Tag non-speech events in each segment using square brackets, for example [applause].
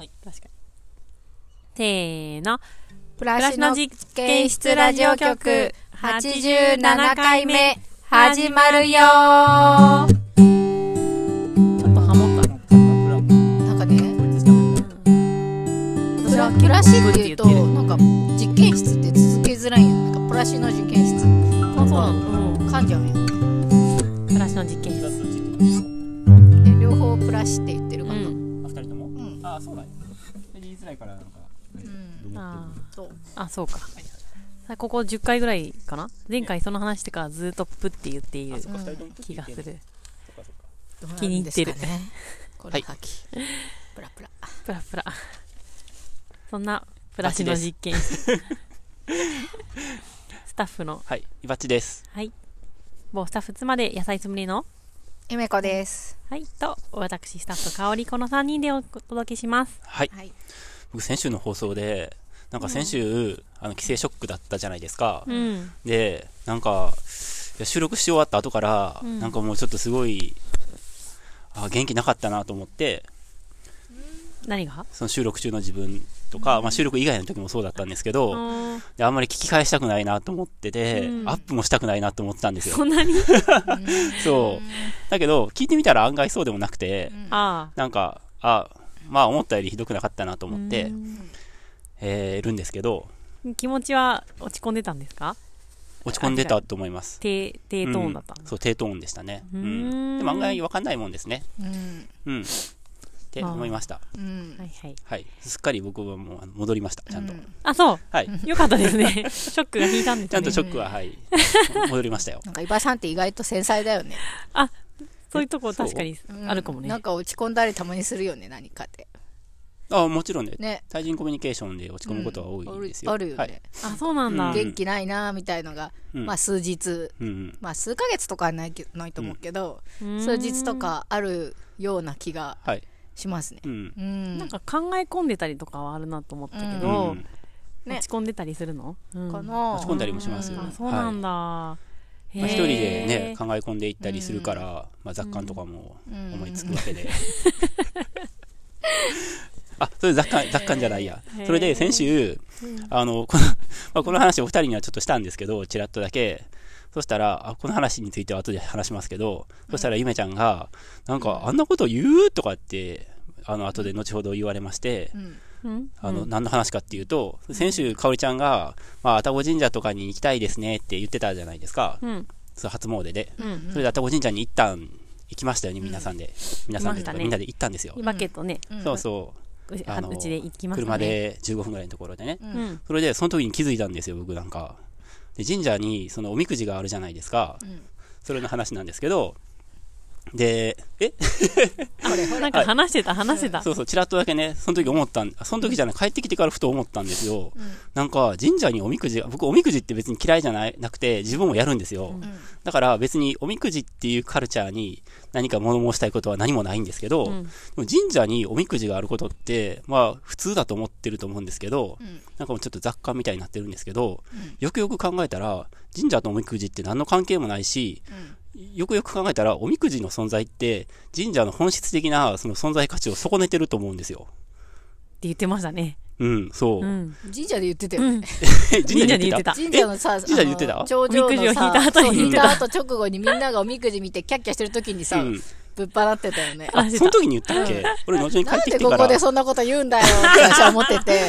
はい。確かに。せーの。プラスの実験室ラジオ局87回目始まるよーちょっとハモった。なんかね、プラプラシっていうと、なんか実験室って続けづらいんよ。なんかプラシの実験室。そうそうなの。噛んじゃうよ。プラスの実験室。で、両方プラシって言ってるかな。あ、二人とも？うん。あ、そうだね。言いづらいから、なんか、あそう。ーあ、そうか。さここ10回ぐらいかな？前回その話してからずっとプって言っている気がする。気に入ってるね？この先。プラプラ。プラプラ。そんなプラシの実験室。スタッフの、はい、いばっちです。はい。某スタッフ妻で野菜つむりの、ゆめこです。はい、と、私スタッフ香りこの3人でお届けします。はい。はい。僕、先週の放送で、なんか先週、あの、帰省ショックだったじゃないですか。うん。で、なんか、収録し終わった後から、うん。なんかもうちょっとすごい、あ、元気なかったなと思って、何が？その収録中の自分とか、まあ収録以外の時もそうだったんですけど、あんまり聞き返したくないなと思ってて、うん。アップもしたくないなと思ってたんですよ。そ。んなに？[laughs] そう。だけど、聞いてみたら案外そうでもなくて、あなんか、あ、まあ思ったよりひどくなかったなとあ。思って、うんえーいるんですけど、気持ちは落ち込んでたんですか？落ち込んでたと思います。低、低トーンだったうんそう、低トーンでしたね。うんん。でも案外わかんないもんですね。うん。うん。って思いました。うんはいはい。はい。すっかり僕はもう戻りました。ちゃんと。あ、そう。はい。よかったですね。ショックが引いたんですね。[laughs] ちゃんとショックは、はい。[laughs] 戻りましたよ。なんか、伊庭さんって意外と繊細だよね。そういうとこ確かにうんあるかもね。なんか落ち込んだりたまにするよね、何かで。あもちろんね。ね。対人コミュニケーションで落ち込むことは多いですよ。あるよね。はい。あ、そうなんだ。うん元気ないなみたいのが、うんまあ数日、うんうん。まあ数ヶ月とかはないけないと思うけど、うん数日と。かあるような気がはい。しますねう。ん。うん。なんか考え込んでたりとかはあるなと思ったけうど、ん。ね落ち込んでたりするの？うんかな落ち込んだりもしますよあ、そうなんだ。へーまあ、一人でね、考え込んでいったりするから、まあ、雑感とかもうん。思いつくわけで。あ、それ雑感、雑感じゃないや。それで先週、あの、この、まあ、この話お二人にはちょっとしたんですけど、ちらっとだけ。そしたら、あこの話については後で話しますけど、そしたらゆめちゃんが、なんか、あんなこと言う？とかって、あの、後で後ほど言われまして、うんうんあの、うん何の話かっていうと、先週、かおりちゃんが、まあ、愛宕神社とかに行きたいですねって言ってたじゃないですか。うん。その初詣で。うん。それで愛宕神社に行ったん、行きましたよね、皆さんで。皆さんでねみんなで行ったんですよ。バケットね、うんそうそうちあのあうちで行きましたね。車。で15分ぐらいのところでね。ううんん。それで、その時に気づいたんですよ、僕なんか。で、神社に、そのおみくじがあるじゃないですか。うんそれの話なんですけど、で、え？[laughs] なんか話してた、話してた。そうそう、ちらっとだけね、その時思ったん、その時じゃない、帰ってきてからふと思ったんですよ。うん。なんか、神社におみくじが、僕おみくじって別に嫌いじゃない、なくて、自分もやるんですよ。うん。だから別におみくじっていうカルチャーに何か物申したいことは何もないんですけど、うん。でも神社におみくじがあることって、まあ普通だと思ってると思うんですけど、うん。なんかもうちょっと雑感みたいになってるんですけど、うん。よくよく考えたら、神社とおみくじって何の関係もないし、うんよくよく考えたら、おみくじの存在って、神社の本質的なその存在価値を損ねてると思うんですよ。って言ってましたね。うん、そう。うん。神社で言ってたよね。うん。神 [laughs] 神社で言ってた。神社のさ、神社で言ってた？頂上おみくじをのさ、引いた後に引いた後直後にみんながおみくじ見てキャッキャしてる時にさ、うん。ぶっ払ってたよね。あ、その時に言ったっけ？俺、後に帰なんってきてから。でここでそんなこと言うんだよって私は思ってて、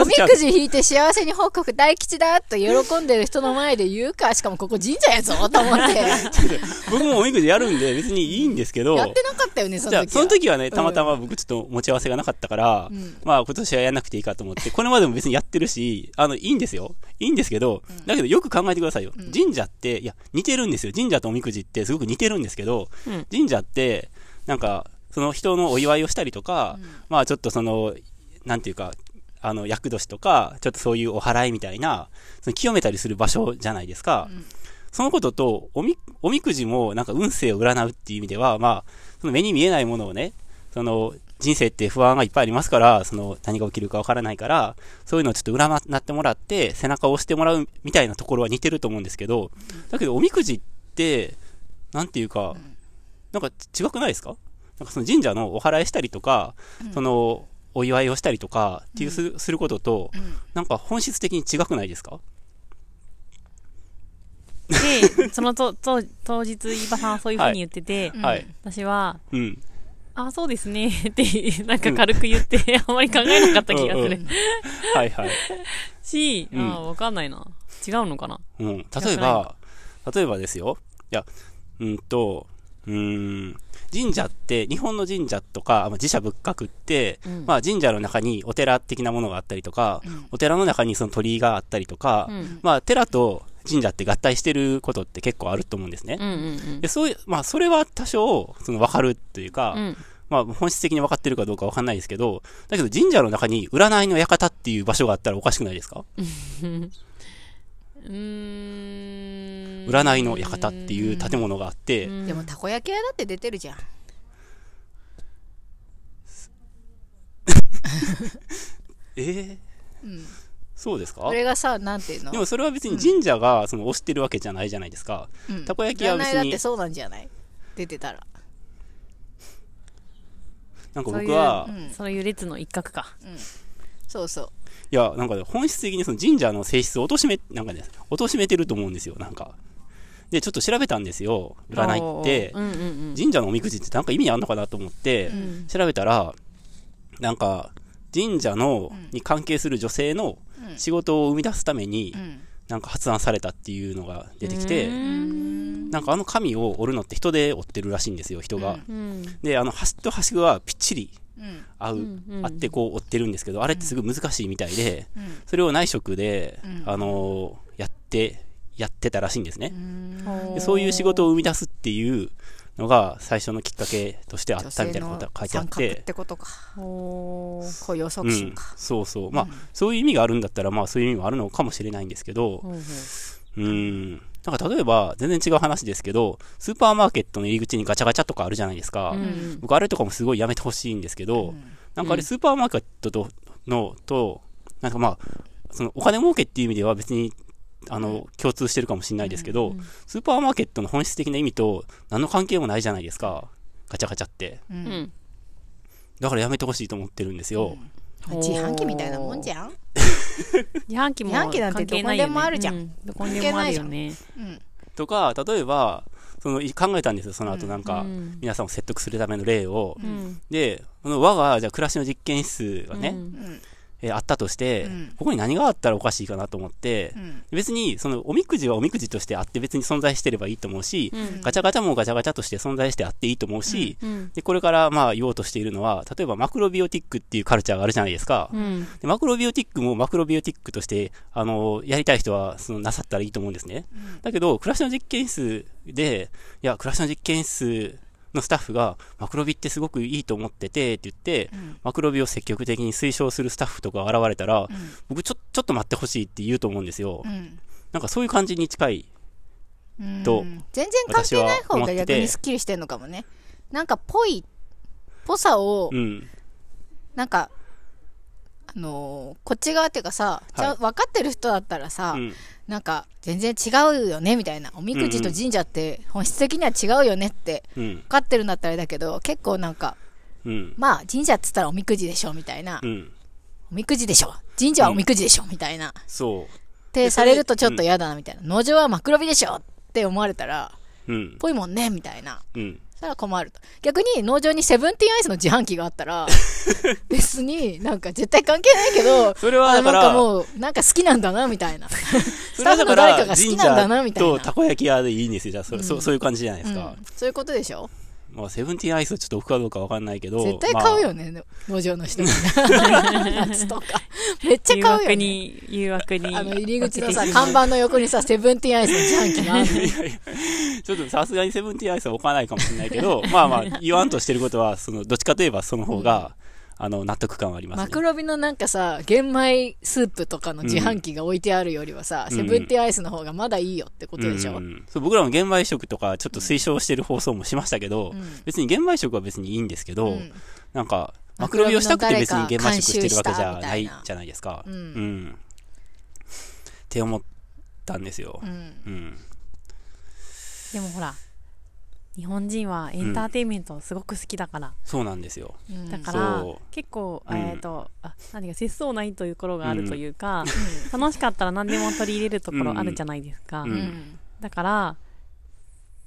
おみくじ引いて幸せに報告大吉だと喜んでる人の前で言うか、しかもここ神社やぞと思って、や [laughs] 僕もおみくじやるんで別にいいんですけど、ってなかったよね、その時その時はね、たまたま僕ちょっと持ち合わせがなかったから、うん。まあ今年はやんなくていいかと思って、これまでも別にやってるし、あの、いいんですよ。いいんですけど、だけどよく考えてくださいよ。ん。神社って、いや、似てるんですよ。神社とおみくじってすごく似てるんですけど、うん。神社って、なんか、その人のお祝いをしたりとか、まあちょっとその、なんていうか、あの、厄年とか、ちょっとそういうお祓いみたいな、その清めたりする場所じゃないですか。うん。そのことと、おみ、おみくじもなんか運勢を占うっていう意味では、まあ、その目に見えないものをね、その、人生って不安がいっぱいありますから、その、何が起きるかわからないから、そういうのをちょっと占ってもらって、背中を押してもらうみたいなところは似てると思うんですけど、だけどおみくじって、なんていうか、なんか違くないですか？なんかその神社のお祓いしたりとか、その、おお祝いをしたりとか、っていうす,、することと、うんなんか本質的に違くないですか？で、そのと、[laughs] と、当日、伊庭さんはそういう風に言ってて、うんはい。私は、うん。あ、そうですね、って、なんか軽く言って、あまり考えなかった気がするうんうん。はいはい。し、うんあわかんないな。違うのかな？うん。例えば、例えばですよ。いや、うんと、うーん、神社って、日本の神社とか、まあ自社仏閣って、うんまあ神社の中にお寺的なものがあったりとか、うんお寺の中にその鳥居があったりとか、うん。まあ寺と神社って合体してることって結構あると思うんですね。うんうんで、そういう、まあそれは多少、その分かるというか。まあ本質的に分かってるかどうか分かんないですけど、だけど神社の中に占いの館っていう場所があったらおかしくないですか？[laughs] うーん。占いの館っていう建物があって、うん。でもたこ焼き屋だって出てるじゃん。[laughs] えー？うん。そうですか？これがさなんていうの？でもそれは別に神社がその推してるわけじゃないじゃないですか。うん。たこ焼きは別に占いだって、そうなんじゃない？出てたら。なんかそういう僕は、うん。そういう列の一角か。そうそう。いや、なんかね本質的にその神社の性質を貶め、なんかね、貶めてると思うんですよ、なんか。で、ちょっと調べたんですよ、占いって。う。んうんうん。神社のおみくじってなんか意味あんのかなと思って、うん。調べたら、なんか、神社の、うんに関係する女性のうん。仕事を生み出すために、うん。なんか発案されたっていうのが出てきてう、ん。なんかあの紙を折るのって人で折ってるらしいんですよ、人が。うん。で、あの、端と端はぴっちりうん。合う、うんうん合ってこう折ってるんですけど、あれってすごい難しいみたいで、うん。それを内職で、うん。あのーやって、やってたらしいんですね。そういう仕事を生み出すっていうのが最初のきっかけとしてあったみたいなことが書いてあって。っ、てことか。雇用うん促進か、、そうそう。まあ、うん。そういう意味があるんだったら、まあそういう意味もあるのかもしれないんですけど、ほうん。なんか例えば、全然違う話ですけど、スーパーマーケットの入り口にガチャガチャとかあるじゃないですか。うん。僕あれとかもすごいやめてほしいんですけど、なんかあれスーパーマーケットと、の、と、なんかまあ、そのお金儲けっていう意味では別に、あの、共通してるかもしれないですけど、スーパーマーケットの本質的な意味と何の関係もないじゃないですか。ガチャガチャって。ううんん。だからやめてほしいと思ってるんですよ。自販機みたいなもんじゃん、[laughs] 自販機も自販機なんて関係ないよねどこでもあるじゃんうどこにでもあるよね。うんとか、例えば、その、い考えたんですよ、その後なんか、うん皆さんを説得するための例を。うん。で、この我が、じゃあ暮らしの実験室がね、うんうんえーあったとして、うんここに何があったらおかしいかなと思って、うん別に、その、おみくじはおみくじとしてあって別に存在してればいいと思うし、うんガチャガチャもガチャガチャとして存在してあっていいと思うし、うん。で、これからまあ言おうとしているのは、例えばマクロビオティックっていうカルチャーがあるじゃないですか。うん。でマクロビオティックもマクロビオティックとして、あの、やりたい人は、その、なさったらいいと思うんですね。だけど、暮らしの実験室で、いや、暮らしの実験室のスタッフが、マクロビってすごくいいと思ってて、って言って、マクロビを積極的に推奨するスタッフとかが現れたら、僕ちょ、ちょっと待ってほしいって言うと思うんですよ。うんなんかそういう感じに近い。うんと全然関係ない方が逆にスッキリしてんのかもねなんかぽいぽさをうん。なんかあのーこっち側っていうかさ、ちゃん分かってる人だったらさ、うん。なんか全然違うよねみたいなおみくじと神社って本質的には違うよねってうん分。かってるんだったらあれだけど結構なんかうん。まあ神社っつったらおみくじでしょみたいな、うん。おみくじでしょ神社はおみくじでしょみたいな、っそう。てされるとちょっと嫌だなみたいな、農場はマクロビでしょって思われたらうん。ぽいもんねみたいなうん。そしたら困ると。逆に農場にセブンティーンアイスの自販機があったら、[laughs] 別になんか絶対関係ないけど、それはあだからなんかもう、なんか好きなんだな、みたいな。スタッフの誰からが好き神なんだなみたいな社とたこ焼き屋でいいんですよ。じゃあ、そそそういう感じじゃないですか。うんそういうことでしょ？まあ、セブンティーンアイスはちょっと置くかどうかわかんないけど。絶対買うよね、農場の人みんな。[laughs] 夏とか。めっちゃ誘買うよね。惑に、誘惑に。あの、入り口のさ、[laughs] 看板の横にさ、セブンティーンアイスの自販機があるの。まあちょっとさすがにセブンティーンアイスは置かないかもしれないけど、まあまあ、言わんとしてることは、その、どっちかといえばその方が、あの、納得感はあります、ね。マクロビのなんかさ、玄米スープとかの自販機が置いてあるよりはさ、うんセブンティーンアイスの方がまだいいよってことでしょ、うんそう僕らも玄米食とかちょっと推奨してる放送もしましたけど、うん別に玄米食は別にいいんですけど、うんなんか、ママクロビをしたくて別に玄米食してるわけじゃないじゃないですか。うんうん。って思ったんですよう。んうん。でもほら、日本人はエンターテインメントすごく好きだから、そうなんですよ。うん。だからそう。結構、うん。えっ、とあ何か節操ないというところがあるというか、楽しかったら何でも取り入れるところあるじゃないですか、うん。うんだから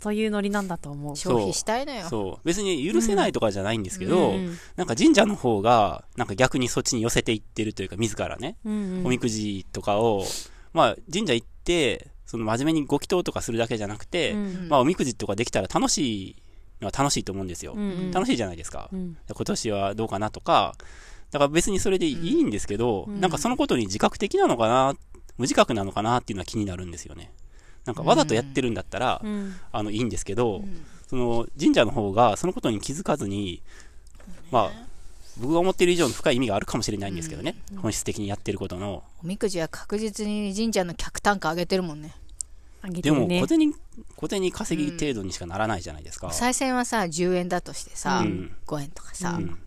そういうノリなんだと思う。消費したいのよ。そう。別に許せないとかじゃないんですけど、うん。なんか神社の方が、なんか逆にそっちに寄せていってるというか、自らね、うんうん。おみくじとかを、まあ、神社行って、その真面目にご祈祷とかするだけじゃなくて、うん。まあ、おみくじとかできたら楽しいのは楽しいと思うんですよ。うんうん。楽しいじゃないですか。うん。今年はどうかなとか、だから別にそれでいいんですけど、うん。なんかそのことに自覚的なのかな、無自覚なのかなっていうのは気になるんですよね。なんかわざとやってるんだったら、うん。あの、いいんですけど、うん。その神社の方がそのことに気づかずに、まあ、僕が思っている以上の深い意味があるかもしれないんですけどね、本質的にやってることの。おみくじは確実に神社の客単価上げてるもんね。あげてでも、小銭、小銭稼ぎ程度にしかならないじゃないですか。お賽銭はさ、10円だとしてさ、うん5円とかさ。うん。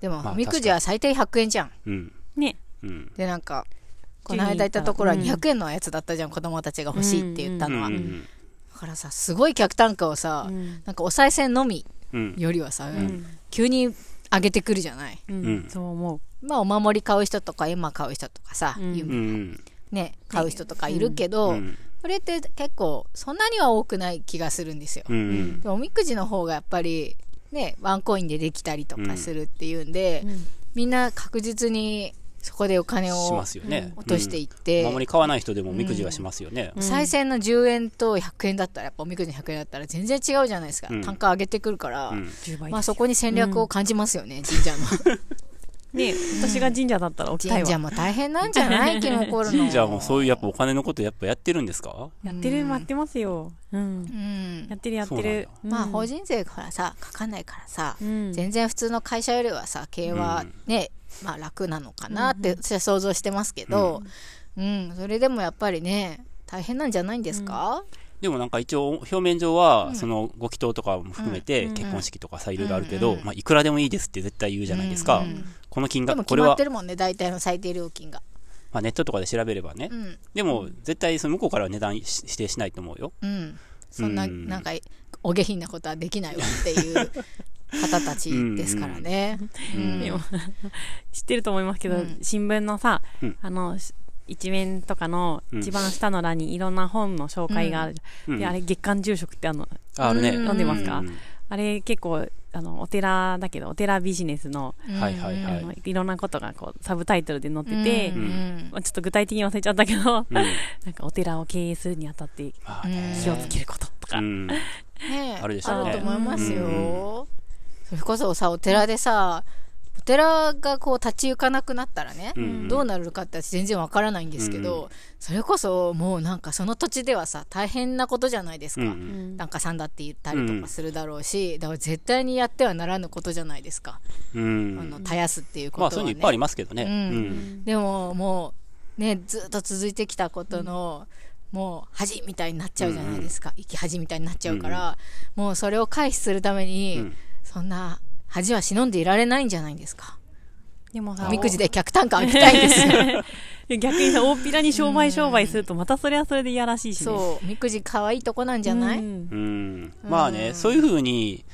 でも、まあおみくじは最低100円じゃん。うん。ねうん。で、なんか、この間行ったところはうん200円のやつだったじゃん、子供たちが欲しいって言ったのは。うん。うだん。からさ、すごい客単価をさ、うんなんかお賽銭のみうん。よりはさ、うん急に上げてくるじゃない？うんうんそう思まあ、お守り買う人とか、絵馬買う人とかさ、うん。ね、買う人とかいるけど、うん。それって結構、そんなには多くない気がするんですよ。うん。でもおみくじの方がやっぱり、ね、ワンコインでできたりとかするっていうんで、う、うんみんな確実にそこでお金しをますよね。落としていっうんて、守り買わない人でもおみくじはしますよね。お賽銭の10円と100円だったら、やっぱおみくじの100円だったら全然違うじゃないですか。うん単価上げてくるから、うん。10倍まあそこに戦略を感じますよね、神社の。[laughs] ね私が神社だったら置きたいわ神社も大変なんじゃない？気も起こるの。神社もそういうやっぱお金のことやっぱやってるんですか？やってるやってますよ。うん。うん。やってるやってる。まあ法人人税からさ、かかんないからさ、うん。全然普通の会社よりはさ、経営はね、まあ楽なのかなって私は想像してますけど、うん、それでもやっぱりね、大変なんじゃないんですか、でもなんか一応表面上は、そのご祈祷とかも含めて結婚式とかさ、いろいろあるけど、まあいくらでもいいですって絶対言うじゃないですか。この金額、これはまってるもんね、大体の最低料金が。まあネットとかで調べればね。うん。でも絶対その向こうからは値段し指定しないと思うよ。うん。そんな、うんなんか、お下品なことはできないわっていう方たちですからね。知ってると思いますけど、うん新聞のさ、うんあのし一面とかのうん一番下の欄にいろんな本の紹介があるうんであれ月刊住職ってあのああるね。うん読んでますか？うんあれ結構あのお寺だけどお寺ビジネスの,、はいはいはい。あのいろんなことがこうサブタイトルで載ってて、うん。うん。まあちょっと具体的に忘れちゃったけど、うん。なんかお寺を経営するにあたって気をつけることとか、うん。ねえあるでしょうね。あると思いますよ。うん。それこそさ、お寺でさ、お寺がこう立ち行かなくなったらね、うんどうなるかって私全然わからないんですけど、うそれこそもうなんかその土地ではさ、大変なことじゃないですか。うんうん檀家さんだって言ったりとかするだろうし、だから絶対にやってはならぬことじゃないですか。うん。あの、絶やすっていうことは、ね。まあそういうのいっぱいありますけどね。ううんん。でももうねずっと続いてきたことの、もう恥みたいになっちゃうじゃないですか、生き恥みたいになっちゃうから、もうそれを回避するために、うんそんな恥は忍んでいられないんじゃないんですか。でもさおみくじで客単価上げたいんですよ。[laughs] 逆にさ大っぴらに商売商売するとまたそれはそれでいやらしいしね。そう。おみくじ可愛いとこなんじゃない、うん。うん。まあね、そういうふうに、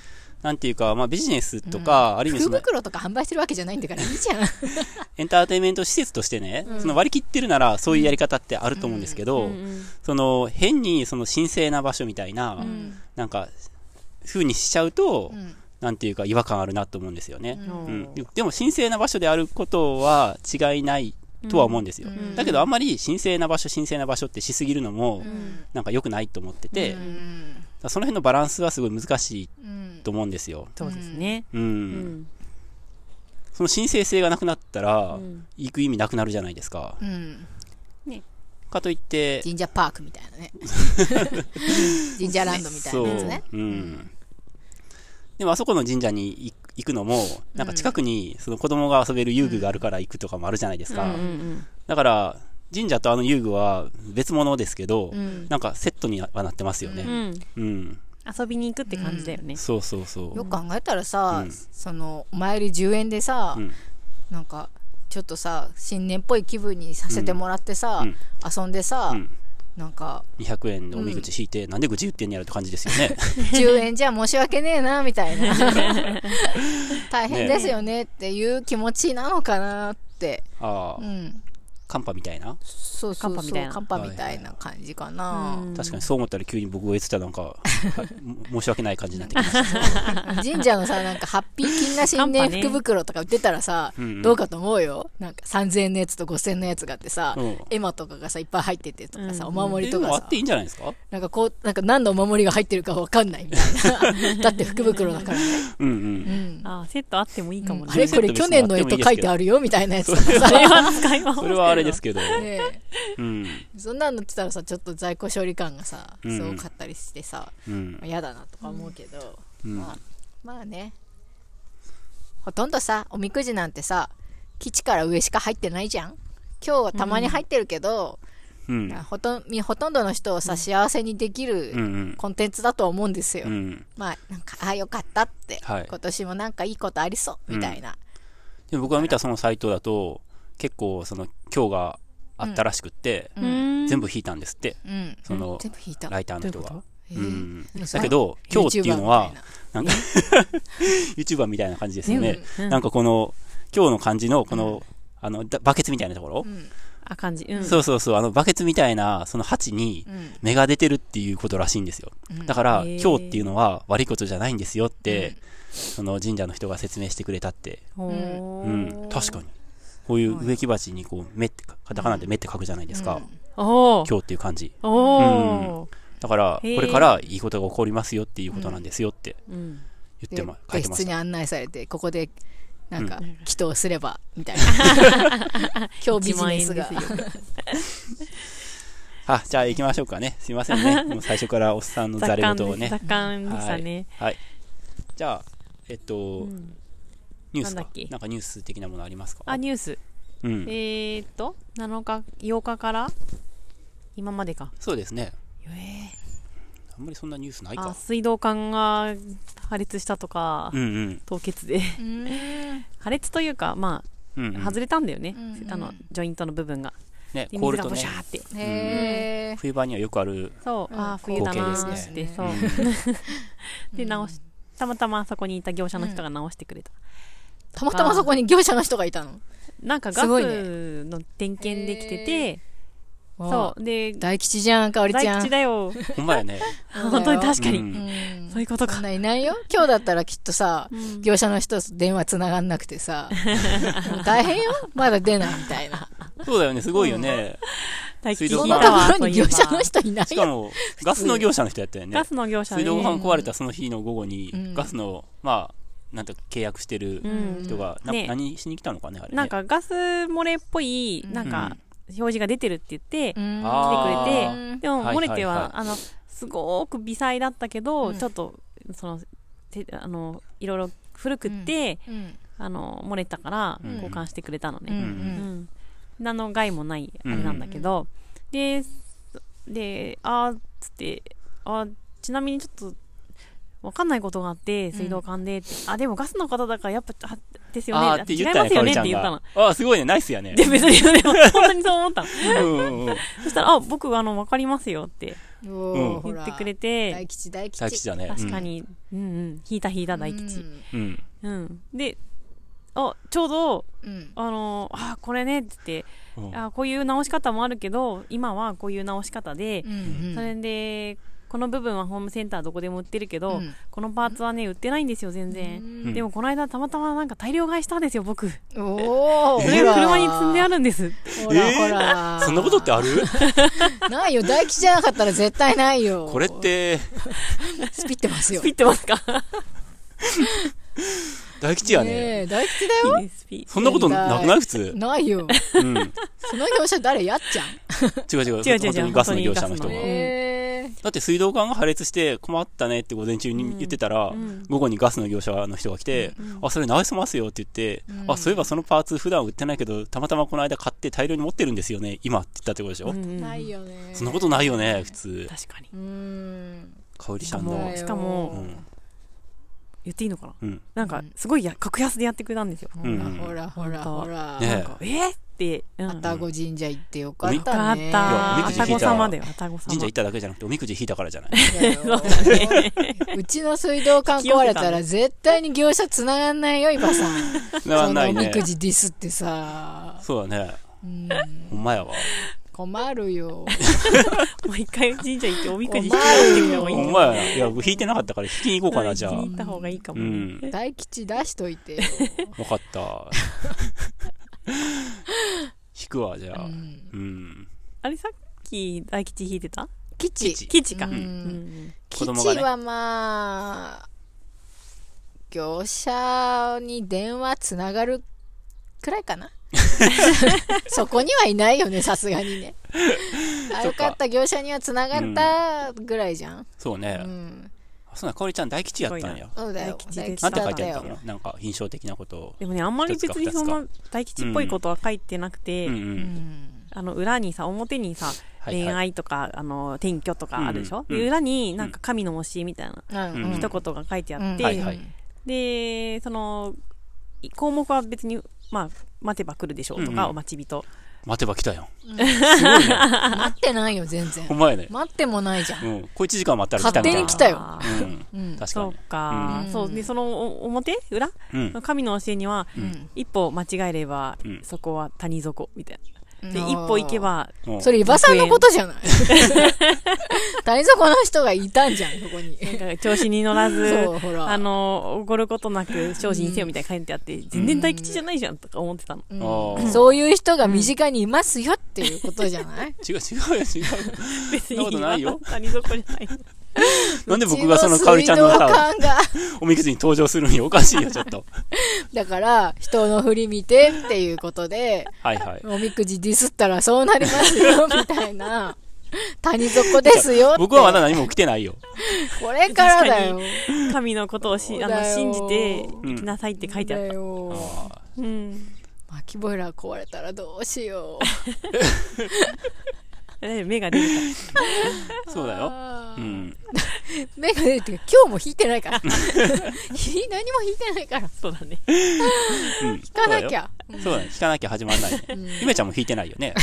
なんていうか、まあビジネスとか、ある意味その福袋とか販売してるわけじゃないんだからいいじゃん。[laughs] エンターテインメント施設としてね、その割り切ってるならそういうやり方ってあると思うんですけど、うんうんその変にその神聖な場所みたいな、ん。なんか、風にしちゃうと、んなんていうか違和感あるなと思うんですよね。ううん。ん。でも神聖な場所であることは違いないとは思うんですよ。だけどあんまり神聖な場所、神聖な場所ってしすぎるのも、なんか良くないと思ってて、だからその辺のバランスはすごい難しいうんと思うんですよ。そうですね。うん。うん。その神聖性がなくなったら、うん。行く意味なくなるじゃないですか。うん。かといって、神社パークみたいなね。[laughs] 神社ランドみたいなやつね。そう。うん。でもあそこの神社に行行くのも、なんか近くにその子供が遊べる遊具があるから行くとかもあるじゃないですか。うんうんだから、神社とあの遊具は別物ですけど、ん。なんかセットにはなってますよね。うん。うん。うん。遊びに行くって感じだよね。そうそうそう。よく考えたらさ、うん。そのお参り10円でさ、うん。なんかちょっとさ新年っぽい気分にさせてもらってさ、うん。遊んでさ、うんなんか200円のおみくじ引いて、なんで愚痴言ってんねやろって感じですよね。[laughs] 10円じゃ申し訳ねえなみたいな。[laughs] 大変ですよねっていう気持ちなのかなって、ああ、うん、カンパみたいな？そうそうそうカンパみたいな。感じかな、うん確かにそう思ったら急に僕が言ってたなんか、申し訳ない感じになってきました。[laughs] 神社のさなんかハッピー金な新年福袋とか売ってたらさ、うんうん。どうかと思うよ。なんか3000円のやつと5000円のやつがあってさ、うん。絵馬とかがさいっぱい入っててとかさ、うん。お守りとかさ。あっていいんじゃないですか？なんかこうなんか何のお守りが入ってるかわかんないみたいな。[laughs] だって福袋だからね、うんう。うん。んあセットあってもいいかもね。あれこれ去年の絵と書いてあるよみたいなやつとかさ [laughs] それは使い回それはあれですけど。ね。うん。そんなのってたらさちょっと在庫処理感がさうん。すごかったりしてさ、うん。まあ。嫌だなとか思うけど、うん。まあまあね。ほとんどさおみくじなんてさ基地から上しか入ってないじゃん。今日はたまに入ってるけど、うん。ほとんみほとんどの人をさ幸せにできるん。コンテンツだと思うんですよ、うん。まあなんかああよかったって、はい。今年もなんかいいことありそうみたいな、でも僕が見たそのサイトだと、結構その今日があったらしくって、うん。うん。全部引いたんですって、うん。その全部引いた。ライターの人がどうん。だけど、今日っていうのは YouTuber みたい、な。んか、YouTuber みたいな感じですよね。うん。なんかこの、今日の感じの、この、あの、だバケツみたいなところ、うん。あ、感じ。うん。そうそうそう、あの、バケツみたいな、その鉢にうん。芽が出てるっていうことらしいんですよ。うん。だから、今日っていうのは悪いことじゃないんですよって、その神社の人が説明してくれたって。うん、確かに。こういう植木鉢にこう、目って、カタカナで目って書くじゃないですか。おー今日っていう感じ。おーだから、これからいいことが起こりますよっていうことなんですよって言ってま、書いてました。別室に案内されてここでなんかうん祈祷すればみたいな [laughs] 今日ビジネスが1万円ですよ [laughs] あ、じゃあ行きましょうかね。すいませんね。[laughs] もう最初からおっさんのざ雑れ言をね。感でしたね。はい。じゃあ、えっと、うんニュースかなんだっけ？なんかニュース的なものありますか？あ、ニュース。うん。えーっと、7日、8日から？今までか。そうですね。えあんまりそんなニュースないーあ、か。水道管が破裂したとかう、んうん。凍結で。うん破裂というか、まうん、うん。あ、外れたんだよねうんう。んあの、ジョイントの部分が。ね、で、凍るとね水がボシ、ャーって。へえ冬場にはよくある。そう、うんあー冬だな光景ですーって、ねそううん。[laughs] で、直し、たまたまそこにいた業者の人が直してくれた。たまたまそこに業者の人がいたの。なんかガすごいスの点検できてて、そそう。で、大吉じゃんかおりちゃん。大吉だよ。ほんまやね。[laughs] 本当に確かに。うん。うん。そういうことか。そんないないよ。今日だったらきっとさうん。業者の人と電話つながんなくてさ。大変よ。まだ出ないみたいな。そうだよね、すごいよね。大吉そん。水道管。なところに業者の人いないよ。しかも、ガスの業者の人やったよね。ガ。スの業者水道ね。管壊れたその日の午後に、うん。ガスの、まあ、なんと契約してるうん。人が、なね。何しに来たのかね、あれね。なんかガス漏れっぽい、なんか、表示が出てるって言って、うん。あ来てくれてうんでもはい漏れては、はいはいあの、すごく微細だったけど、うん。ちょっと、その、てあの、いろいろ古くって、うん。あの、漏れたから、うん。交換してくれたのね。うん。うん。何の害もないあれなんだけど、で、で、あーっつって、あーちなみにちょっと、わかんないことがあって、水道管でって、あ、でもガスの方だからやっぱ、あですよね。って言ったね、違いますよねって言ったのが。。ああ、すごいね、ナイスやね。で、別に、で [laughs] も本当にそう思ったの。うんうんうん。そしたら、あ、僕、あの、わかりますよって言ってくれて、大吉大吉大吉だね。確かに、うんうん、引いた引いた大吉。うん。うん。うん。で、あ、ちょうど、うんうんあの、あ、これね、って言って、うんあ、こういう直し方もあるけど、今はこういう直し方で、うんそれで、この部分はホームセンターどこでも売ってるけど、うん。このパーツはね、売ってないんですよ、全然。ん。でも、この間、たまたまなんか大量買いしたんですよ、僕。おおそ [laughs] れが車に積んであるんです。ほらほら。そんなことってある？[laughs] ないよ。大吉じゃなかったら絶対ないよ。これって、スピってますよ。スピってますか？[laughs] 大吉やね。ねえ大吉だよ。そんなことなくない？普通。ないよ。うん。違うその業者誰？やっちゃん？違う。違う。違う本当にガスの業者の人がだって水道管が破裂して困ったねって午前中に言ってたら、ん午後にガスの業者の人が来て、あ、それ直せますよって言って、うん。あ、そういえばそのパーツ普段売ってないけど、たまたまこの間買って大量に持ってるんですよね、今って言ったってことでしょ、ないよね。そんなことないよね、普通。確かに。うーん。かおりちゃんものう。しかうも、ん。言っていいのかな？うん。なんか、すごいや格安でやってくれたんですよ。ほうんらほらほらほら。ねなんか、えー？うん。愛宕神社行ってよかっよかたね。った。いやおみくじ引いた愛宕様だよ、愛宕様。神社行っただけじゃなくて、おみくじ引いたからじゃない。うちの水道管壊れたら [laughs] 絶対に業者繋がんないよ、イバさん。繋がんないねおみく。じディスってさ。そうだね。うん、ほんまやわ。困るよ。もう一回神社行っておみくじ引いてみた方がいいほんまや。いや、僕引いてなかったから引きに行こうかな、じゃあ。引いた方がいいかもうね。ん。大吉出しといてよ。[laughs] わかった。[laughs] [laughs] 引くわ、じゃあ。ううんん。あれさっき大吉引いてた？吉。吉吉か。ううん吉はまあ、業者に電話つながるくらいかな。[laughs] [laughs] そこにはいないよね、さすがにね。あよかった、業者にはつながったぐらいじゃん。うそうね。ん。あそうな、かおりちゃん大吉やったんや。そうだよ。大吉で大吉なんて書いてあった。のなんか印象的なことを。でもね、あんまり別にそんな大吉っぽいことは書いてなくうんて、う。うんん。あの、裏にさ、表にさ、はいはい恋愛とか、あの、転居とかあるでしょ、うんで、裏になんか神の教えみたいなうんうん一言が書いてあって、うんはいはいで、その、い項目は別に、まあ、待てば来るでしょうとか、うんうんお待ち人。待てば来たやん。うんすごいね。[laughs] 待ってないよ、全然ほ。んまやね。待ってもないじゃん。うん。小一時間待ったら来たみたいな。勝手に来たよあうん。うん。確かそうに。か、うんそう。で、そのお表？裏？うん。神の教えには、うん一歩間違えれば、うんそこは谷底、みたいな。で、一歩行けば、うんそれ、伊庭さんのことじゃない [laughs] 谷底の人がいたんじゃん、そこに。調子に乗らず。あの、おごることなく精進せよみたいな書いてあって、全然大吉じゃないじゃんとか思ってたの。そういう人が身近にいますよっていうことじゃない？[laughs] 違う違うよ、違うよ。[laughs] 別そんなことないよ谷底じゃない。[laughs] なんで僕がそのかおりちゃんのうち水道さ、管が、おみくじに登場するにおかしいよ、ちょっと。[laughs] だから、人の振り見てっていうことで、はいはい。おみくじディスったらそうなりますよ、みたいな。[laughs] 谷底ですよって。僕はまだ何も来てないよ。これからだよ。神のことをしあの信じて生きなさいって書いてあった。うん。巻きボイラー壊れたらどうしよえ目が出るかーそうだよ。うん。目が出るっていうか今日も引いてないから。[laughs] ひ何も引いてないから。ら。そうだね。うん。引かなきゃ。そうだね。引かなきゃ始まんないね。ゆめちゃんも引いてないよね。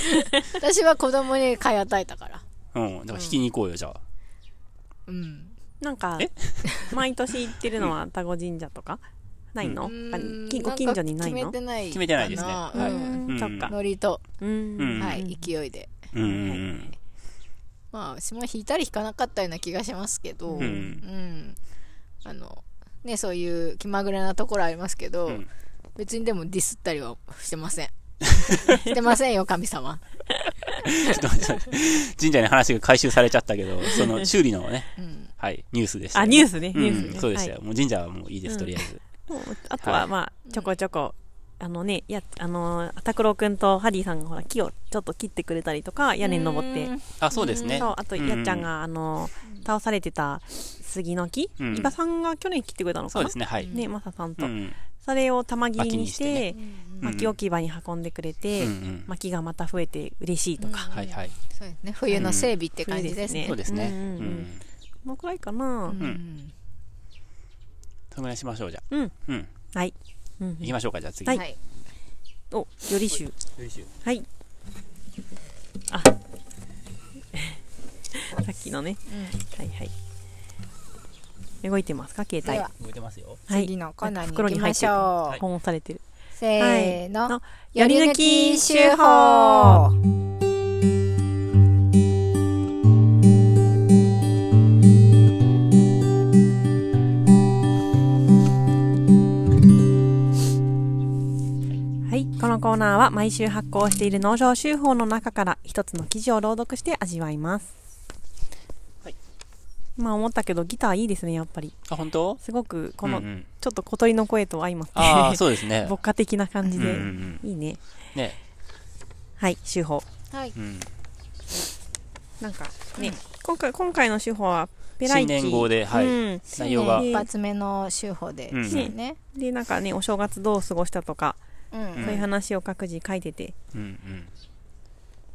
[laughs] 私は子供に買い与えたから。うん。だから引きに行こうよ、じゃあ。うん。なんかえ、毎年行ってるのは田子神社とか？ないの、うんあきご近所にないの？決めてない。決めてないですねかなはいそっか。ノリと、はい、勢いで。うんうんうん。まあ、私も引いたり引かなかったような気がしますけど、うんうんあの、ね、そういう気まぐれなところありますけど、うん別にでもディスったりはしてません。[laughs] してませんよ、神様。ちょっと待って待って神社に話が回収されちゃったけど、[laughs] その修理のね、うん。はい、ニュースでしたよ。あ、ニュースね、うんニュースね。そうでしたよ。はもう神社はもういいです、うんとりあえず。いもうあとははいまあ、ちょこちょこ、あのね、や、あの、拓郎くんとハリーさんがほら、木をちょっと切ってくれたりとか、屋根に登って、あ、そうですね。そう、あと、うんやっちゃんが、あの、倒されてた杉の木、うん伊庭さんが去年切ってくれたのかな？そうですね、はい。ね、マサさんと。うん。それを玉切りにして、うん薪置き場に運んでくれて、うんうん薪がまた増えて嬉しいとか。はいはい。そうですね。冬の整備って感じですね。そうですね。ううん。このくらいかな、うんそのぐらいしましょう、じゃあ。うん。うん。はい。うん行きましょうか、じゃあ次。はいはい。お、よりしゅう。はい。あ。[laughs] さっきのね。はいはい。動いてますか？携帯。動いてますよ。はい。次のコーナーに袋行きましょう。はい保温されてる。せーの。のやり抜き手法このコーナーは毎週発行している農場手法の中から一つの記事を朗読して味わいます。はい。まあ思ったけどギターいいですね、やっぱり。あ、本当？すごくこのうんうんちょっと小鳥の声と相まって、ああ、そうですね。[laughs] 牧歌的な感じで、うんうんうんいいね。ね。はい、手法。はい。うん。なんかね、今回、今回の手法は、ペライチ。新年号で、はい。うん内容が一発目の手法でうん。で、なんかね、お正月どう過ごしたとか、うん。うんそういう話を各自書いてて、うんうん。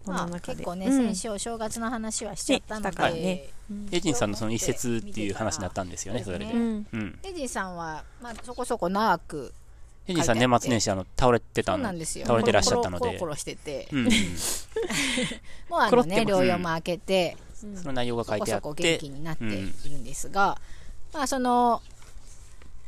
こまあ。結構ね、うん。先週お正月の話はしちゃったのねしたからね。で、エイジンさんのその一節っていう話になったんですよね、それで。エジンさんは、まあ、そこそこ長くヘジンさん年末年始あの倒れてたそうのなんですよ。倒れてらっしゃったので。コロして。て、うんうん。もうあのね、療養も明けて、その内容が書いてあそこそこって元気になっているんですが、まあその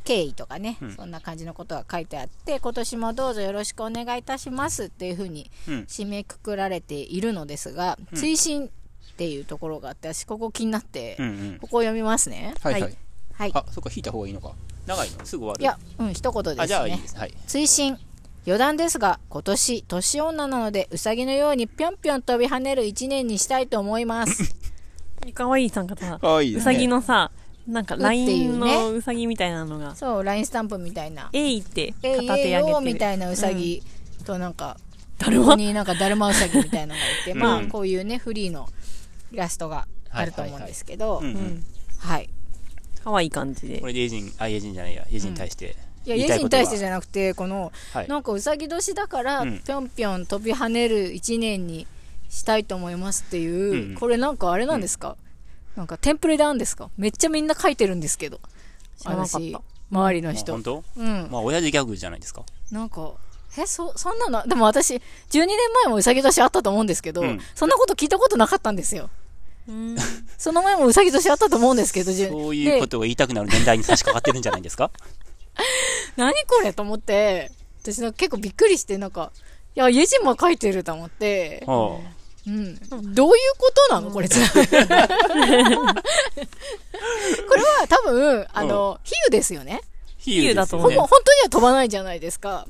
経緯とかね、うん。そんな感じのことが書いてあって今年もどうぞよろしくお願いいたしますっていうふうにうん。締めくくられているのですが、うん。追伸っていうところがあって私ここ気になって、うんうん。ここを読みますね。はいはい。はい。あそっか引いた方がいいのか。長いのすぐ終わる。いやうん一言ですね。あじゃあいいです。はい。追伸。余談ですが今年年女なのでうさぎのようにぴょんぴょん飛び跳ねる一年にしたいと思います。[laughs] かわい。いさんかさ、かわいいうさぎのさ、なんか LINE ねのうさぎみたいなのが、そう LINE スタンプみたいな。えいってえい片手上げてる。みたいなうさぎとなんか、だるま？ここになんかだるまうさぎみたいなのがいて、うん。まあこういうねフリーのイラストがあると思うんですけど、うんううんん。はい。かわいい感じで。こ。れでエイジンあエイジンじゃないや。エイジンに対して。いや、言イエジに対してじゃなくて、この、はい。なんかうさぎ年だから、うん。ぴょんぴょん飛び跳ねる一年にしたいと思いますっていう、うん。これなんかあれなんですか、なんかテンプレであるんですか？めっちゃみんな書いてるんですけど。知らなかった私周りの人まあ本。当？うん。まあ親父ギャグじゃないですかなんか、え、そ、そんなの、でも私、12年前もうさぎ年あったと思うんですけど、うんそんなこと聞いたことなかったんですよ。うん。[laughs] その前もうさぎ年あったと思うんですけど、じゅそういうこでとが言いたくなる年代に差し掛かってるんじゃないですか？[laughs] 何これと思って、私なんか結構びっくりして、なんか、いや、イエジンも書いてると思って、はうん。どういうことなの？これ、[laughs] これは多分、あの、比喩ですよね。比喩だと思う本当には飛ばないじゃないですか。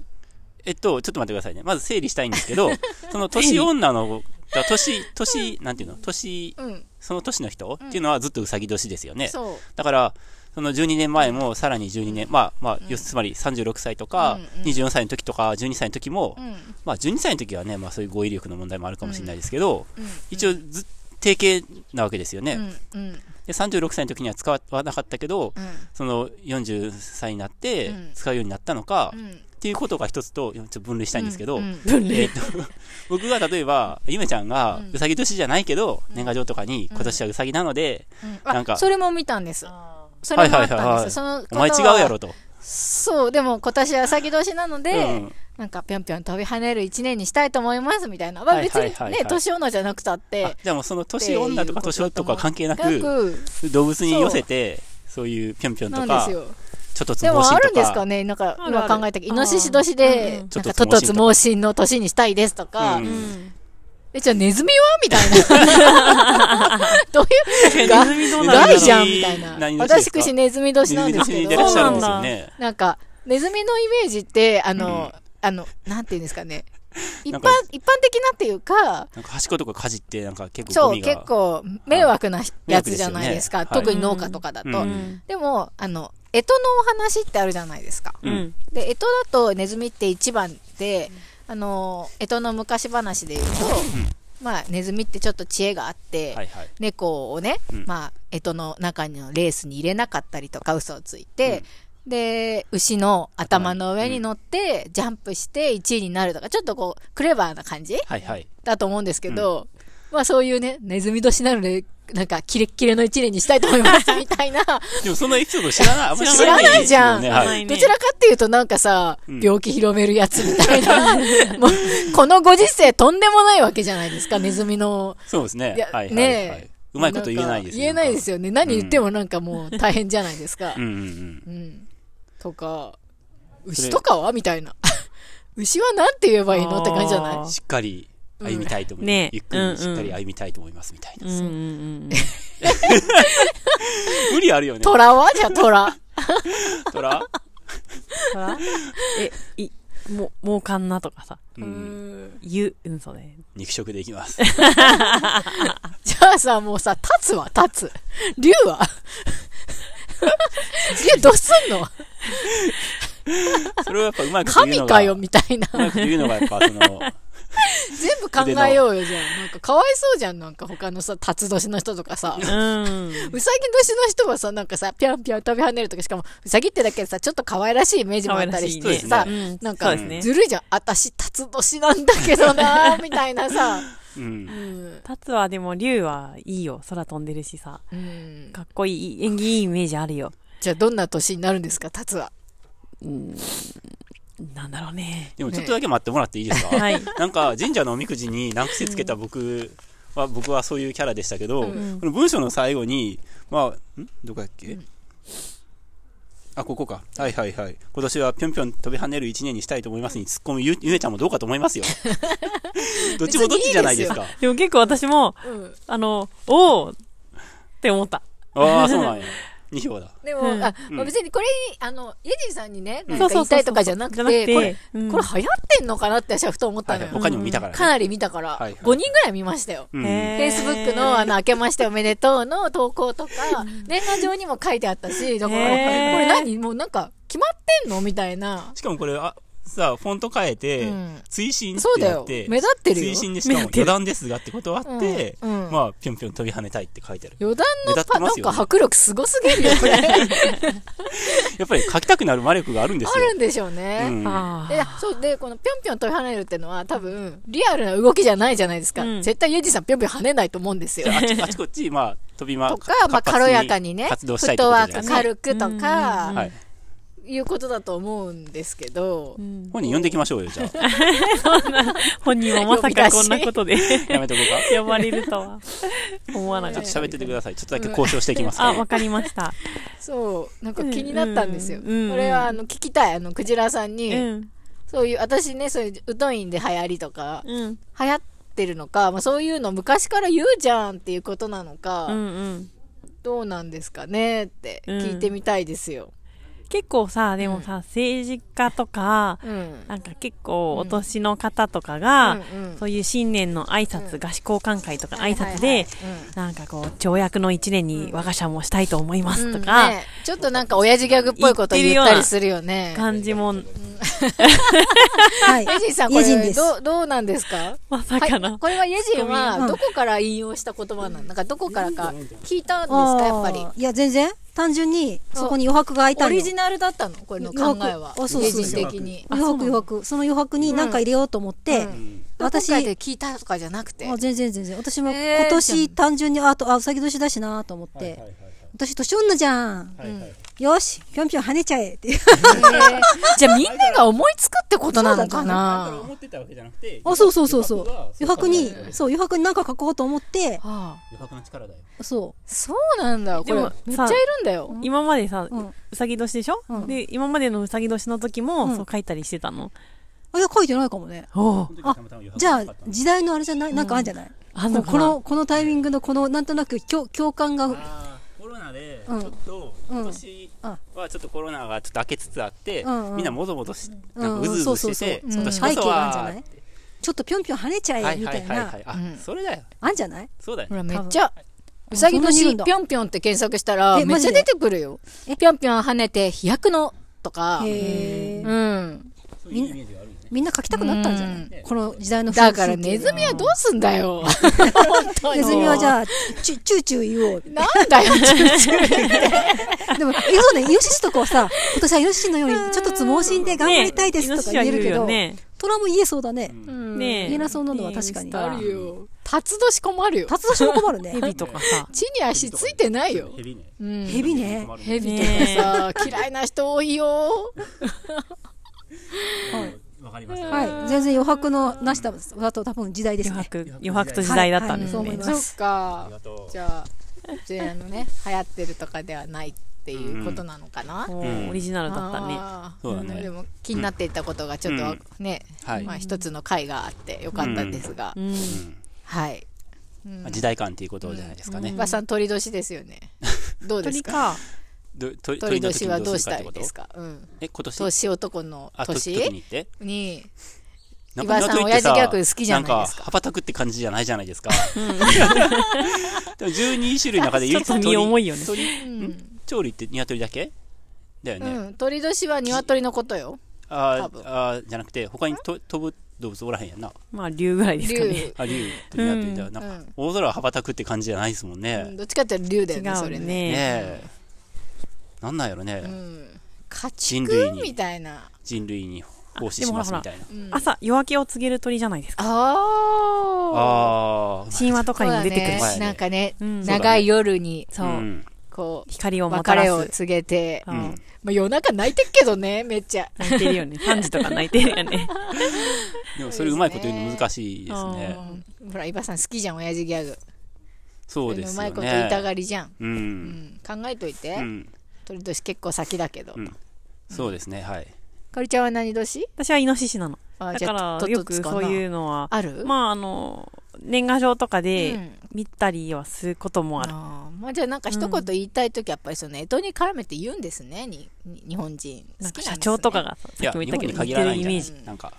えっと、ちょっと待ってくださいね。まず整理したいんですけど、[laughs] その年女の、だ年、年、なんていうの？年、うん。その年の人っていうのはずっとうさぎ年ですよね。そう。だから、その12年前もさらに12年、まあ、まあ、要すつまり36歳とか、うんうん24歳の時とか、12歳の時も、うん。まあ、12歳の時はね、まあ、そういう語彙力の問題もあるかもしれないですけど、うん。一応ず、定型なわけですよね。うん。うん。で、36歳の時には使わなかったけど、うん。その40歳になってうん使うようになったのか、っうん。ていうことが一つと、ちょっと分類したいんですけど、うんうん分類。えっと、僕が例えば、ゆめちゃんがうんうさぎ年じゃないけど、年賀状とかに今年はうさぎなので、うんなんかあそれも見たんです。あそれもあったんです。はいはいはいはいそのお前違はうやろと。そう、でも今年はうさぎ年なので、うん。なんかぴょんぴょん飛び跳ねる一年にしたいと思いますみたいな。まあはい別にはいはい。はいね、年女じゃなくたっあて、じゃあもうその年女とか年男とか関係ななく、く、動物に寄せて、そういうぴょんぴょんとか。ちょっとつで盲信ともあるんですかか、ね。なんか今考えたけど、イノシシ年で、なんかトトツっとつ盲信とか猛進の年にしたいですとか。え、じゃあネズミは？みたいな。[laughs] どういう、がネズミどうなるんだろう？害じゃんみたいな。何年ですか？私、ネズミ年なんですけどネズミ年でい、らっしゃるんですよね。なんか、ネズミのイメージって、あの、うんあの、なんていうんですかね。一般なんか、一般的なっていうか、なんか端っことかかじって、なんか結構そう、ゴミが。結構迷惑なやつじゃないですか。すよね特に農家とかだと。うんうん。でも、あの、干支のお話ってあるじゃないですか。うんうん。で、干支だとネズミって一番で、あの、干支の昔話で言うと、まあ、ネズミってちょっと知恵があって、はいはい。猫をね、うんまあ、干支の中のレースに入れなかったりとか嘘をついて、で、牛の頭の上に乗って、ジャンプして1位になるとか、ちょっとこう、クレバーな感じはいはい。だと思うんですけど、まあそういうね、ネズミ年なので、なんか、キレッキレの1年にしたいと思います、みたいな。でもそのエピソード知らない。あんま知らないじゃんはい。どちらかっていうとなんかさ、うん病気広めるやつみたいな。[laughs] もう、このご時世とんでもないわけじゃないですか、ネズミの。そうですね。いやはいはいねはいえ。うまいこと言えないですんか言えないですよ。よね。何言ってもなんかもう大変じゃないですかう。んうんうん。とか、牛とかは？みたいな。[laughs] 牛はなんて言えばいいの？って感じじゃない？しっかり歩みたいと思います。ゆっくりしっかり歩みたいと思いますみたいな。うんうんうん。[laughs] 無理あるよね。虎は？じゃあ虎。トラほらえ、い、も、もうかんなとかさ。うん。ゆ、うん、そうね。肉食でいきます。[laughs] じゃあさ、もうさ、立つは立つ。竜は？竜どうすんの？それをやっぱうまいこと言うのが。神かよみたいな。うまいこと言うのがやっぱその、[laughs] 全部考えようよ、じゃあ。なんかかわいそうじゃん、なんか他のさ、辰年の人とかさ。うん。うさぎ年の人はさ、なんかさ、ぴょんぴょん飛び跳ねるとか、しかも、うさぎってだけでさ、ちょっと可愛らしいイメージもあったりしてさ、ねうんなんかね、ずるいじゃん。あたし、辰年なんだけどなみたいなさ。[laughs] う。うんん。タツはでも、竜はいいよ。空飛んでるしさ。うん。かっこいい、縁起いいイメージあるよ。じゃあ、どんな年になるんですか、辰は？うん。なんだろうね。でもちょっとだけ待ってもらっていいですか、[laughs] はい。なんか神社のおみくじに難癖つけた僕は、僕はそういうキャラでしたけど、んこの文章の最後に、まあ、ん？どこだっけ、あ、ここか。はいはいはい。今年はぴょんぴょん飛び跳ねる一年にしたいと思いますに突っ込むゆゆえちゃんもどうかと思いますよ。[laughs] どっちもどっちじゃないですか。でも結構私も、うん。あの、おーって思った。ああ、そうなんや。[laughs] 2票だ。でも、うん。あ、うん。まあ別にこれ、あの、イェジンさんにね、なんか言いたいとかじゃなくて、じゃなくてこれ、うん。これ流行ってんのかなって私はふと思ったのよ。はいはい、他にも見たからね。かなり見たから、はいはい。5人ぐらい見ましたよ。うん。へフェイスブックの、あの、明けましておめでとうの投稿とか、年賀状にも書いてあったし、だから、こへー。れ何？もうなんか、決まってんの？みたいな。しかもこれ、あ、さ、フォント変えて、うん追伸っそうだよてやって、。目立ってるよ追。伸でしかも余談ですがってことはあって、うんうんまあ、ぴょんぴょん飛び跳ねたいって書いてある。余談目のパ、なんか迫力すごすぎるよ、これ。あ [laughs] やっぱり書きたくなる魔力があるんですよ。るんでしょうね。うんあで、そう、で、このぴょんぴょん飛び跳ねるってのは多分、リアルな動きじゃないじゃないですか。うん絶対イェジさんぴょんぴょん跳ねないと思うんですよ。あちあちこち、まあ、飛びま、とか、まあ、軽やかにね、フットワーク。軽くとうんか、はい。いうことだと思うんですけどー、うん本人呼んできましょうよ、じゃあ。[laughs] 本人はまさかこんなことで [laughs] やめとこうか。呼ばれるとは思わなちょっかった。と喋っててください。ちょっとだけ交渉していきますあ、ねわ。かりました。そう、なんか気になったんですよ。うんうんうんこれは、あの、聞きたい。あの、クジラさんに、うん。そういう、私ね、そういう、疎いんで流行りとか、うん。流行ってるのか、まあ、そういうの昔から言うじゃんっていうことなのか、うんうん。どうなんですかねって聞いてみたいですよ。結構さ、でもさ、政治家とか、うん。なんか結構お年の方とかが、うんうん。そういう新年の挨拶、合宿交換会とかの挨拶はいはい。ではい、なんかこう、跳躍の一年に我が社もしたいと思いまうんすとか、うん。ねちょっとなんか親父ギャグっぽいこと言ったりするよね。感じも、[laughs] はい。[laughs] イェジンさん、これ。どう、どうなんですか？まさかの。はい、。これはイェジンうは、ん。どこから引用した言葉なの？なんか、どこからか聞いたんですか、やっぱり？いや、全然。単純に、そこに余白が空いたオリジナルだったの？これの考えは。余白あそ的に。余白余白。その余白に何か入れようと思って、うん私どこかで聞いたとかじゃなくて。あ全然全然。私も今年単純に、あと、あ、うさぎ年だしなと思って、私年女じゃん。よし、ぴょんぴょん跳ねちゃえ。っていう。[laughs] じゃあみんなが思いつくってことなのかな。思ってたわけじゃなくて、あ、そうそうそうそう。余余白に、そう、余白に何か書こうと思って、ああ。余白の力だよ。そそうなんだ。これめっちゃいるんだよ。今までさ、う。さぎ年でしょ、うん。で、今までのうさぎ年の時も、うん。そう書いたりしてたの？あ、いや、書いてないかもね。あじゃあ、時代のあれじゃない？なんかあるんじゃない、あんのこの、このタイミングのこの、なんとなく共共感が、ロナで、ちうん。ょっと、今年はちょっとコロナがちょっと明けつつあって、うんうんみんなもぞもぞし、うんなんかうずうずしてて、そうそうそう今年こそ背景があるんじゃはない？ちょっとぴょんぴょん跳ねちゃえ、はいみたいな。はいはい。は、い。あ、うん。それだよ。あんじゃない？そうだよ。ほ。ら、めっちゃ、うさぎ年ぴょんぴょんって検索したら、めっちゃ出てくるよ。ぴょんぴょん跳ねて飛躍のとか、へー。うん。そういうイメー。みんな書きたくなったんじゃない、うんこの時代のだからネズミはどうすんだよ。[laughs] ネズミはじあ。ゃあ、チュチューチュー言おう。なんだよ、チューチュー [laughs] でも、えそうね、イノシシとかはさ、今年はイノシシのように、ちょっとつ盲信で頑張りたいですとか言えるけど、ねトラも言えそうだね。うんねえ。言えなそうなのは確かにあるよ。辰年困るよ。辰年も困るね。[laughs] ヘビとかさ。地に足ついてないよ。ヘビね。うん。ヘビね。ヘビとかさ、嫌いな人多いよ。わかりました。はい。全然余白のなしだだと多分時代ですね。余白、余白と時代だったんですねはいはい。そう思いますか。じゃあ、じゃああのね、流行ってるとかではないっていうことなのかな？おうんーオリジナルだったね。そうだねでも気になっていたことがちょっとわね、はいまあ一つの回があってよかったですが、うん。うんはい。まあ時代感っていうことじゃないですかね。馬さん鳥年ですよね。どうですか鳥年はどうしたいですか？うん。え、今年？年男のあ、と時に年って？に、岩井さん親父ギャグ好きじゃないですか？なんか、羽ばたくって感じじゃないじゃないですか？でも12種類の中で唯 [laughs] 一ちょっと身重いよね鳥、うん。鳥って鶏だけ？だよね。うん。鳥年は鶏のことよ。ああー、じゃなくて、他にと飛ぶ動物おらへんやんな。まあ、竜ぐらいですかね。竜。あ、竜と鶏だよ。なんかうん、大空を羽ばたくって感じじゃないですもんうねん。どっちかっていうと竜だよね、違そうれね。ね。ねえ。なんなんやろうね。ん。家人類に畜みたいな。人類に奉仕しますみたいな。うん朝、夜明けを告げる鳥じゃないですか。ああ。神話とかにも出てくるし。ねなんかね、うん長い夜に、そう。んこう、光をもた別らす。れを告げて、うんうんまあ、夜中泣いてっけどね、めっちゃ。泣いてるよね。3時とか泣いてるよね。[laughs] でもそれうまいこと言うの難しいですね。うんほら、伊庭さん好きじゃん、親父ギャグ。そうですよね。うまいこと言いたがりじゃん。う。うんん、考えといて。うん。鳥年結構先だけど。うんそうですね、はい。かりちゃんは何年？私はイノシシなの。あだから、よくそういうのは、ある？まあ、あの、年賀状とかうでん。見たりはすることもある。あー。まあ、じゃあなんか一言言いたいときやっぱりその干支に絡めて言うんですね。にに日本人。好きね。長とかがさ、っきも日言ったけど、言ってるイメージ。ないんんか、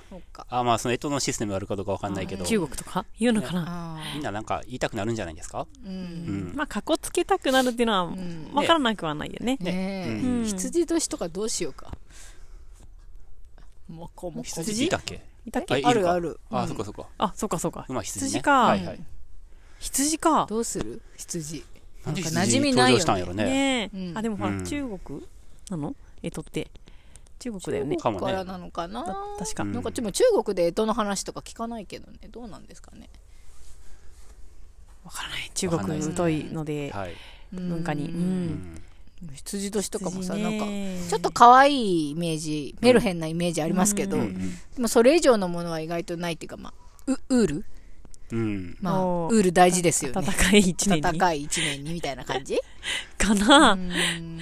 あまあ、その干支のシステムがあるかどうかわかんないけど、中国とか言うのかな？あみんななんか言いたくなるんじゃないですか？ーううん。ん。まあ、かこつけたくなるっていうのは、ん。わからなくはないよね。ねえ、うん。羊年とかどうしようか。もこもこ羊いたっけ？いたっけ？あいるか？あるあるあ、うんそっかそっか。あ、そうかそうか。馬羊ね。羊かはいはい。羊か。どうする？羊なんんか馴染みないよね場したんやろね。ねえ。うんあ、でもほら、うん中国なの？えとって。中国だよね。かもねからなのかな、だ確か。うんなんかでも中国で干支の話とか聞かないけどねどうなんですかね？わからない。中国疎いので、はい。文化に。う。うんん。羊年とかもさ羊なんかねちょっと可愛いイメージメルヘンなイメージありますけど、うんでもそれ以上のものは意外とないっていうかまあウウール？うん。まあウール大事ですよね。戦い一年に。暖かい一年にみたいな感じ？[laughs] かな。うーん。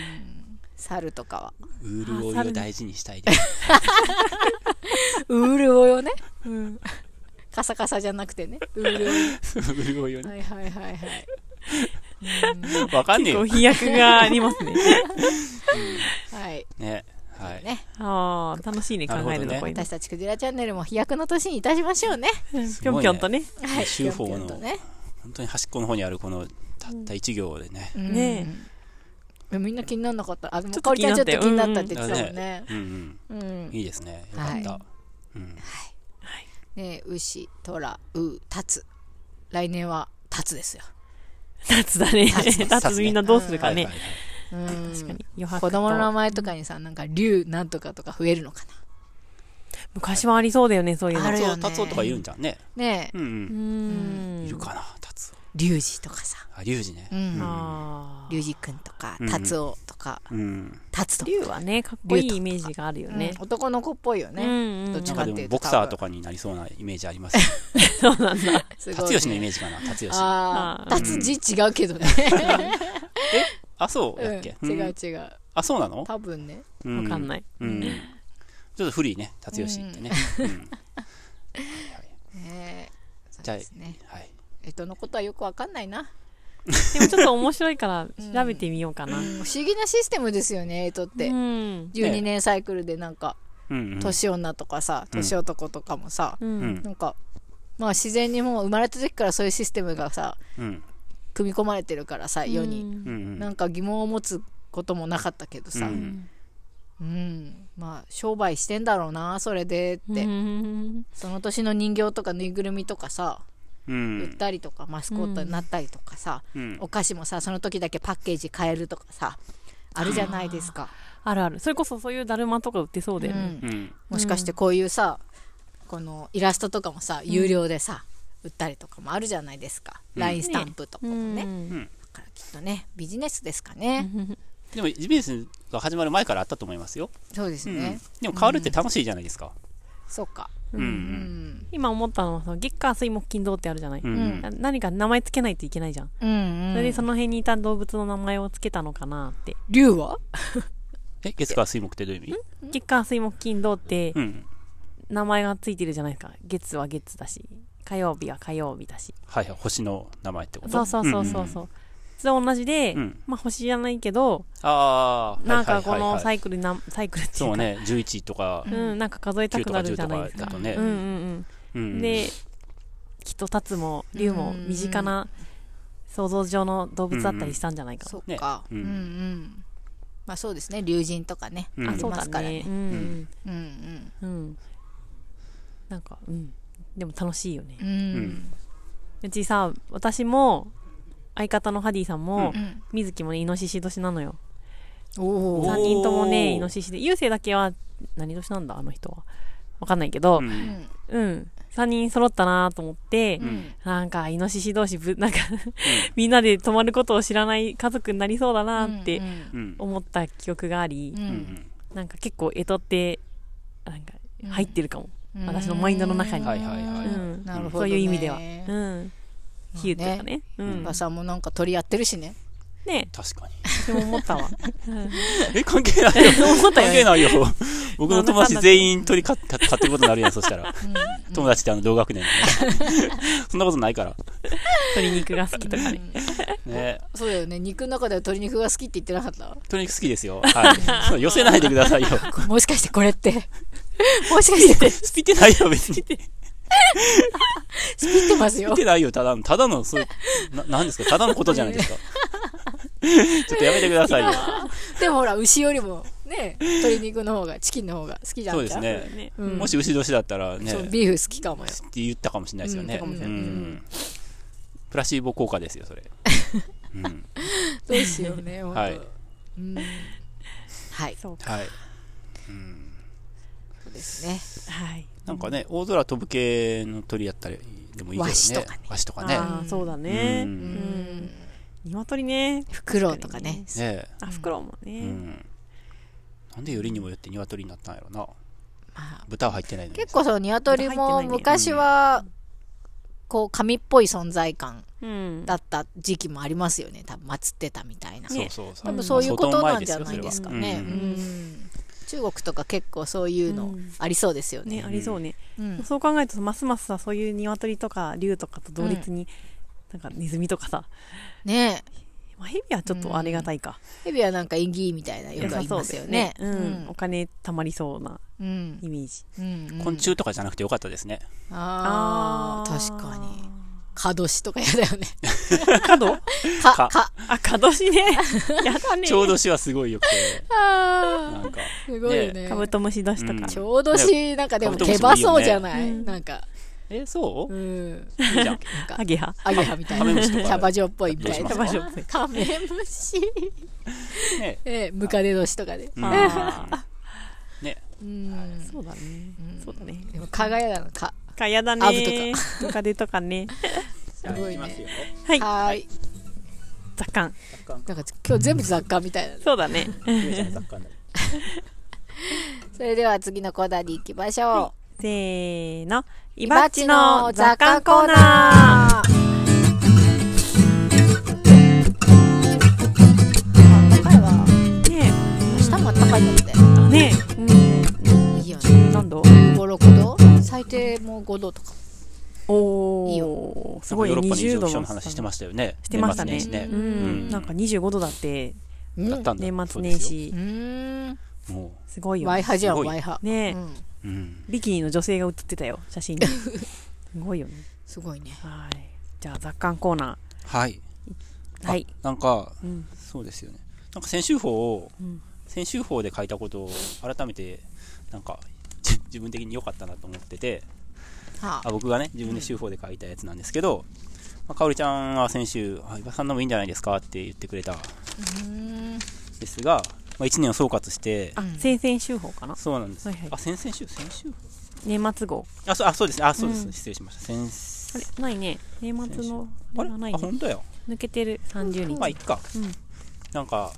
猿とかは。ウールオイを大事にしたいです。[laughs] ウールをよね。うん。カサカサじゃなくてね。ウールを [laughs] ウールオイをね。はいはいはいはい [laughs] わかんねえよ。結構。飛躍がありますね。[laughs] はい。ね。はい。ね。ああ、楽しいね、考えるの、こういうの。私たちクジラチャンネルも飛躍の年にいたしましょうね。ぴょんぴょんとね。はい。週報のぴょんぴょんとね。本当に端っこの方にあるこのたった一行でね。うん。ね。えみんな気にならなかった。あでもちょっとかおりちゃんちょっと気になったたっっ言ってたもんね。うん。うん。うん。いいですね。よかはいった。うん。ね牛虎うたつ。来年はたつですよ夏だね。夏夏みんなどうするかね確かに。余白子供の名と。前とかにさなんか竜なんとかとか増えるのか昔はありそうだよね、そういうの。あるよねタツオとかいるんじゃんね。なねえうん。いるかな、タツ龍二とかさオ。あ、リュウジねう。んああ。龍二くんとかうん達夫とかうん。達とか竜はね、かっこいいイメージがあるよねうん。男の子っぽいようんねうん。どっちかっていうとボクサーとかになりそうなイメージあります。[laughs] そうなんだ。達吉のイメージかな、達吉。あ、ああ達字違うけどね [laughs] そう？うんだっけ？違ううん違うあ、そうなの？多分ねわわかんない。うん。ちょっと古いね、達吉ってね。うんねえそうじゃあですねはい。えっとのことはよくわかんないなでもちょっと面白いから [laughs] 調べてみようかな。不思議なシステムですよねえとってうん。12年サイクルでなんかうんうん。年女とかさうん年男とかもさう。うんんなんかまあ自然にもう生まれた時からそういうシステムがさうん。組み込まれてるからさ世にうんうんうん。なんか疑問を持つこともなかったけどさううんん。うんまあ商売してんだろうなそれでってうんその年の人形とかぬいぐるみとかさう売っん。たりとかマスコットになったりとかさうん。お菓子もさその時だけパッケージ変えるとかさあるじゃないですか、あるある。それこそそういうだるまとか売ってそうだよね。うん。うん。もしかしてこういうさこのイラストとかもさ有料でさ、売ったりとかもあるじゃないですか、うん。LINE スタンプとかもね、うん。だからきっとねビジネスですかね、[laughs] でも、ビジネスが始まる前からあったと思いますよ。そうですうん。ね、でも変わるって楽しいじゃないですか。そうかう。うんん今思ったのはさ、月火水木金土ってあるじゃない、うんな何か名前つけないといけないじゃん。うんうんそれでその辺にいた動物の名前をつけたのかなって。竜は？[laughs] え、月火水木ってどういう意味？月火水木金土ってうん。名前がついてるじゃないですか。月は月だし、火曜日は火曜日だし。はいはい、星の名前ってこと？そうそうそうそうそう。それ同じで、うんまあ星じゃないけど、ああ、なんかこのサイクルな、サイクルっていうか、そうね、11とかうん、なんか数えた9くなとか10とるじゃないですか。かねうん。うんううんん。で、きっとタツも竜も身近な想像上の動物だったりしたんじゃないかそな。っか、ねうんんううんまあそうですね竜神とかね、うんありそうだますからね。ねうんうんうん。うん。なんか、うん。でも楽しいよねうん。う。んうちさ、私も、相方のハディさんも、うん水木もね、イノシシ年なのよ。おおー3人ともね、イノシシで、優勢だけは、何年なんだ、あの人は。わかんないけど、ううんんうん。3人揃ったなと思って、んなんか、イノシシ同士ぶ、[laughs] なんか、みんなで泊まることを知らない家族になりそうだなって。思った記憶がありう、うんんなんか結構、干支って、なんか、入ってるかも。うん私のマインドの中にはいはいはいうん。なるほどねそういう意味では。うん。比喩とかね。うん。馬さんもなんか鳥やってるしね。ね確かに。思ったわ。[laughs] え、関係ないよ。思ったよね。関係ないよ。[laughs] 僕の友達全員鳥飼飼ってることになるやん、そしたら。友達ってあの同学年。[laughs] そんなことないから。鶏肉が好きとかね。ねそうだよね。肉の中では鶏肉が好きって言ってなかった？鶏肉好きですよ。はい。そう寄せないでくださいよ。もしかしてこれって。もしかしてこれスピってないよ、別に。[laughs] スピってますよスピっ。てないよ、ただの、ただの、そう、な、なんですか？ただのことじゃないですか。[laughs] ちょっとやめてくださいよ。でもほら、牛よりもね、鶏肉の方が、チキンの方が好きじゃんそうです。ね。ねうんもし牛年だったらね、ビーフ好きかもよ。言ったかもしれないですよね。うんプラシーボ効果ですよ、それ。[laughs] うん。どうしようね、はいうんはい、そうか。はい。うん。そうですね。はい。なんかね、大空飛ぶ系の鳥やったりでもいいけどね。ワシとかねワシとかね。ああ、そうだね。ううんん。鶏ね。フクロウとかね。ねあ、フクロウもえ。うね。ん。なんでよりにもよって鶏になったんやろな。まあ、豚は入ってないのに。結構その鶏も昔は、こう、神っぽい存在感うん。だった時期もありますよね。多分、祀ってたみたいな。そうそうそう。多分そういうことなんじゃないですかよね。うん中国とか結構そういうのうんありそうですよね。ね、ありそうね。うんそう考えると、ますますさ、そういう鶏とか竜とかと同列に、なんかネズミとかさ、ねまあ、ヘビはちょっとありがたいか。ヘビはなんか縁起みたいなよくありますよね。うん。お金貯まりそうなうん。イメージ。うん。うん昆虫とかじゃなくてよかったですね。ああ、ー確かに。。カドシとかやだよね。[laughs] 角？か、かか、あ、角しね。[laughs] やだね。ちょうどしはすごいよくて。あなんか、ーすごいよね。カブトムシ年とうんか。ちょうどし、なんかでも手羽そうじゃない？うんなんか、え、そう？うん。いいじゃん。なんかア、ゲハ？アゲハみたいな。カメムシとかキャバ嬢っぽいみたいな。キャバ嬢っぽいカメムシ。ねええ、ムカデ年とかで。うんあね。うん。そうだね。そうだね。でも、蚊がやだな、蚊。かやだアブね。ムカデとかね。すごいね。はい。はーい。雑感。なんか今日全部雑貨みたいな。そうだね。[laughs] それでは次のコーナーに行きましょせーの。う。イバッチの雑感コーナー。最低もう5度とか。おいいー。すごいね。ヨーロッパの異20度常気象のの話してましたよね。してましたね年末年始うね。ん。なんか25度だって、うんだったんだ。年末年始う。ーん。もすごいよワイ。ハじゃん、すごいワイハ。ねえうん。う。うん。ビキニの女性が写ってたよ、写真に。[laughs] すごいよね。すごいね。はい。じゃあ雑感コーナはい。ー。はい。あ。なんか、うん。そうですよね。なんか先週法をうん、先週法で書いたことを改めて、なんか、じ自分的に良かったなと思ってて、はあ僕がね、自分で週法で書いたやつなんですけど、まあ、かおりちゃんは先週、あ、岩さんのもいいんじゃないですかって言ってくれた。ですが、まあ、1年を総括して、あ、先々週報かな？そうなんです。はいはいあ、先々週？先週？法年末号。あ、そうあそうですね。あ、そうです。うん失礼しました。先あれないね。年末の、あれ？がないあ、本当や。抜けてる30日。まあ、いっか。うん。なんか、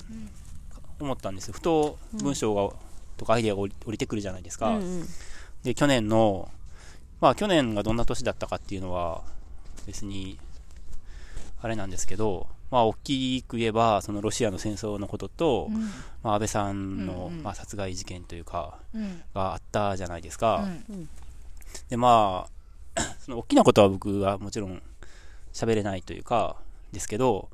思ったんですよ。ふと文章が、とかアイデアが降りてくるじゃないですか。うんうん。で、去年の、まあ、去年がどんな年だったかっていうのは、別に、あれなんですけど、まあ、大きく言えば、そのロシアの戦争のことと、うんまあ、安倍さんの、うんうんまあ、殺害事件というか、うん。があったじゃないですか。うんで、まあ、[coughs] その大きなことは僕はもちろん喋れないというか、ですけど、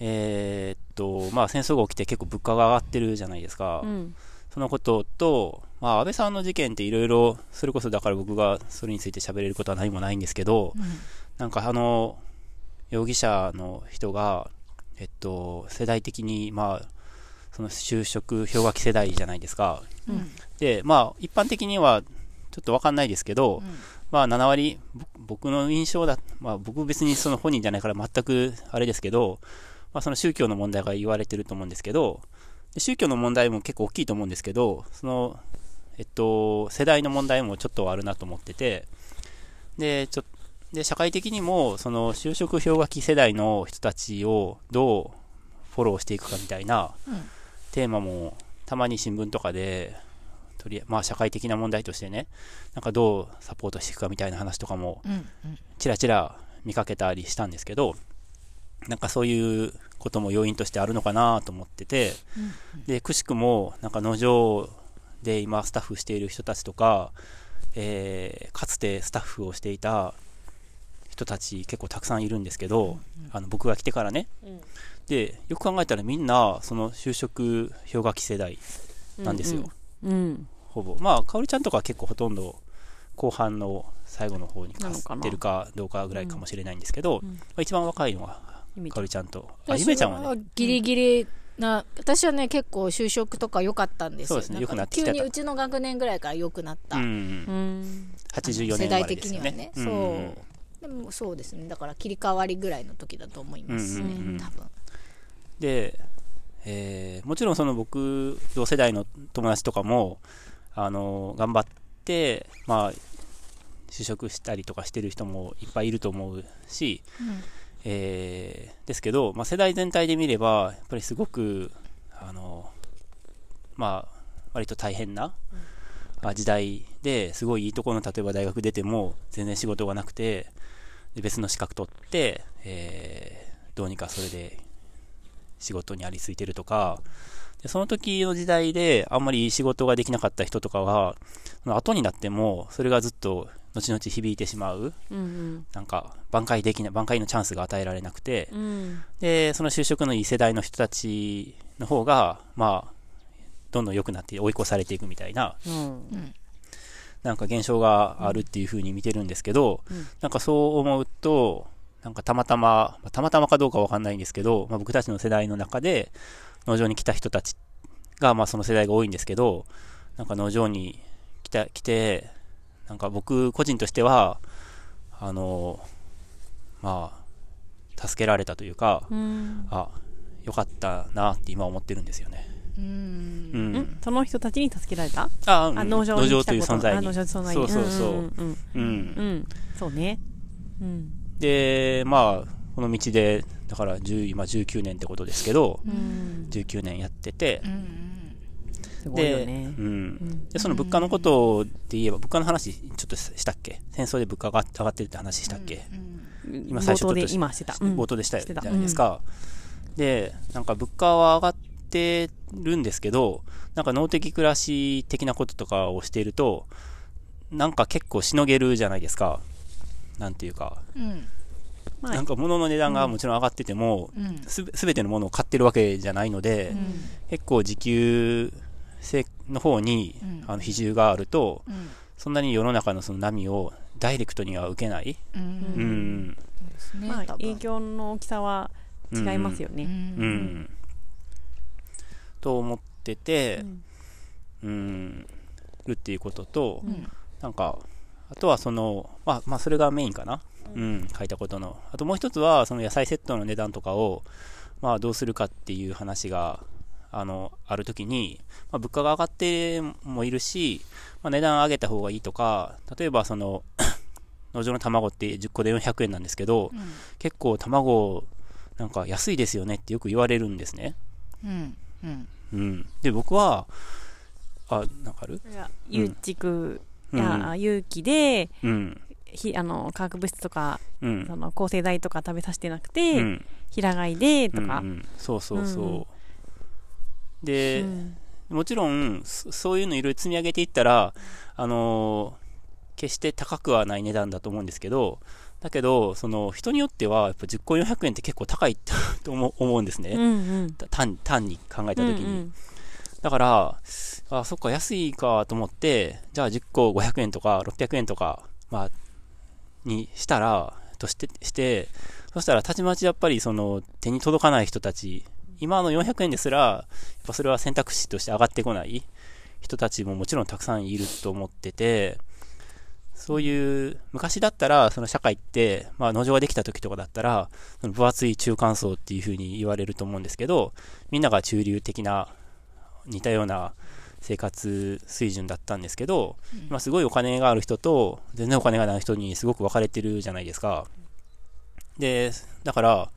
えーっと、まあ戦争が起きて結構物価が上がってるじゃないですか。うん。そのことと、まあ安倍さんの事件っていろいろ、それこそだから僕がそれについて喋れることは何もないんですけど、なんかあの、容疑者の人が、えっと、世代的に、まあ、その就職氷河期世代じゃないですか。うん。で、まあ、一般的には、ちょっとわかんないですけど、うんまあ、7割、ぼ僕の印象だ、まあ、僕別にその本人じゃないから全くあれですけど、まあ、その宗教の問題が言われてると思うんですけど、で宗教の問題も結構大きいと思うんですけど、その、えっと、世代の問題もちょっとあるなと思ってて、で、ちょで、社会的にも、その、就職氷河期世代の人たちをどうフォローしていくかみたいなうん。テーマも、たまに新聞とかで、とりあまあ、社会的な問題としてね、なんかどうサポートしていくかみたいな話とかも、ちらちら見かけたりしたんですけど、なんかそういうことも要因としてあるのかなと思ってて、で、くしくも、なんか農場で今スタッフしている人たちとか、えーかつてスタッフをしていた人たち結構たくさんいるんですけど、あの僕が来てからね、で、よく考えたらみんな、その就職氷河期世代なんですよ。うん。ほぼ。まあ、かおりちゃんとかは結構ほとんど後半の最後の方にかなのかなってるかどうかぐらいかもしれないんですけど、うんまあ、一番若いのはかおりちゃんと、あ、ゆめちゃんはね、ギリギリな、私はね、結構就職とか良かったんですよ。そうですね良くなってきた急にうちの学年ぐらいから良くなった。うん、うん。84年生ま世代れですよね。的にはね。うんそう。でもそうですね。だから切り替わりぐらいの時だと思いますねうんうんうん。多分。で、えーもちろんその僕、同世代の友達とかも、あの、頑張って、まあ、就職したりとかしてる人もいっぱいいると思うし、えーですけど、まあ、世代全体で見れば、やっぱりすごく、あの、まあ、割と大変な、あ時代ですごいいいところの例えば大学出ても全然仕事がなくてで別の資格取って、えーどうにかそれで仕事にありついてるとかでその時の時代であんまりいい仕事ができなかった人とかは後になってもそれがずっと後々響いてしまううん。なんか挽回できない挽回のチャンスが与えられなくてうん。でその就職のいい世代の人たちの方がまあどんどん良くなって追い越されていくみたいなうん。なんか現象があるっていう風に見てるんですけど、うんなんかそう思うと、なんかたまたま、まあたまたまかどうかわかんないんですけど、まあ、僕たちの世代の中で農場に来た人たちが、まあその世代が多いんですけど、なんか農場に来た、来て、なんか僕個人としては、あの、まあ、助けられたというか、うん。あ、よかったなって今思ってるんですよね。うんうん。んその人たちに助けられた？あ、うんあ、農場にとという存在に。あ農場存在に。そうそうそう。うんうん。そうね。うん。で、まあ、この道で、だから10今19年ってことですけど、うん。19年やっててう、んで、ねう。ん。んで、その物価のことで言えば、物価の話ちょっとしたっけ？戦争で物価が上がってるって話したっけ、うん今最初ちょっと冒頭で今してた。うん冒頭でしたじゃないですか。で、なんか物価は上がってるんですけど、なんか農的暮らし的なこととかをしていると、なんか結構しのげるじゃないですか。なんていうか。うんまあなんか物の値段がもちろん上がってても、うんすべすべてのものを買ってるわけじゃないので、結構時給制の方に、うんあの比重があると、うんそんなに世の中のその波をダイレクトには受けない。うんうん。ですねまあ多分影響の大きさは違いますようね。うんん。と思っててう、んうん、るっていうことと、うんなんか、あとはその、まあ、まあ、それがメインかな。うん、書いたことの。あともう一つは、その野菜セットの値段とかを、まあ、どうするかっていう話が、あの、あるときに、まあ、物価が上がってもいるし、まあ、値段上げた方がいいとか、例えばその、[coughs] 農場の卵って10個で400円なんですけど、結構卵、なんか安いですよねってよく言われるんですね。うんうんうん。で、僕は、あ、なんかある？それが有畜うんや有機で、うん。ひあの化学物質とか、うん。その抗生剤とか食べさせてなくて、うん。平飼いでとか、うんうんそうそうそう。うんで、うんもちろんそ、そういうのいろいろ積み上げていったら、あのー決して高くはない値段だと思うんですけど、だけど、その人によっては、やっぱ10個400円って結構高い [laughs] と思う思うんですね。うんうん単単に考えたときに。うんだから、あ、そっか、安いかと思って、じゃあ10個500円とか600円とか、まあ、にしたら、として、して、そしたら、たちまちやっぱりその、手に届かない人たち、今の400円ですら、やっぱそれは選択肢として上がってこない人たちももちろんたくさんいると思ってて、そういう、昔だったら、その社会って、まあ農場ができた時とかだったら、その分厚い中間層っていう風に言われると思うんですけど、みんなが中流的な似たような生活水準だったんですけど、今すごいお金がある人と全然お金がない人にすごく分かれてるじゃないですか。で、だから、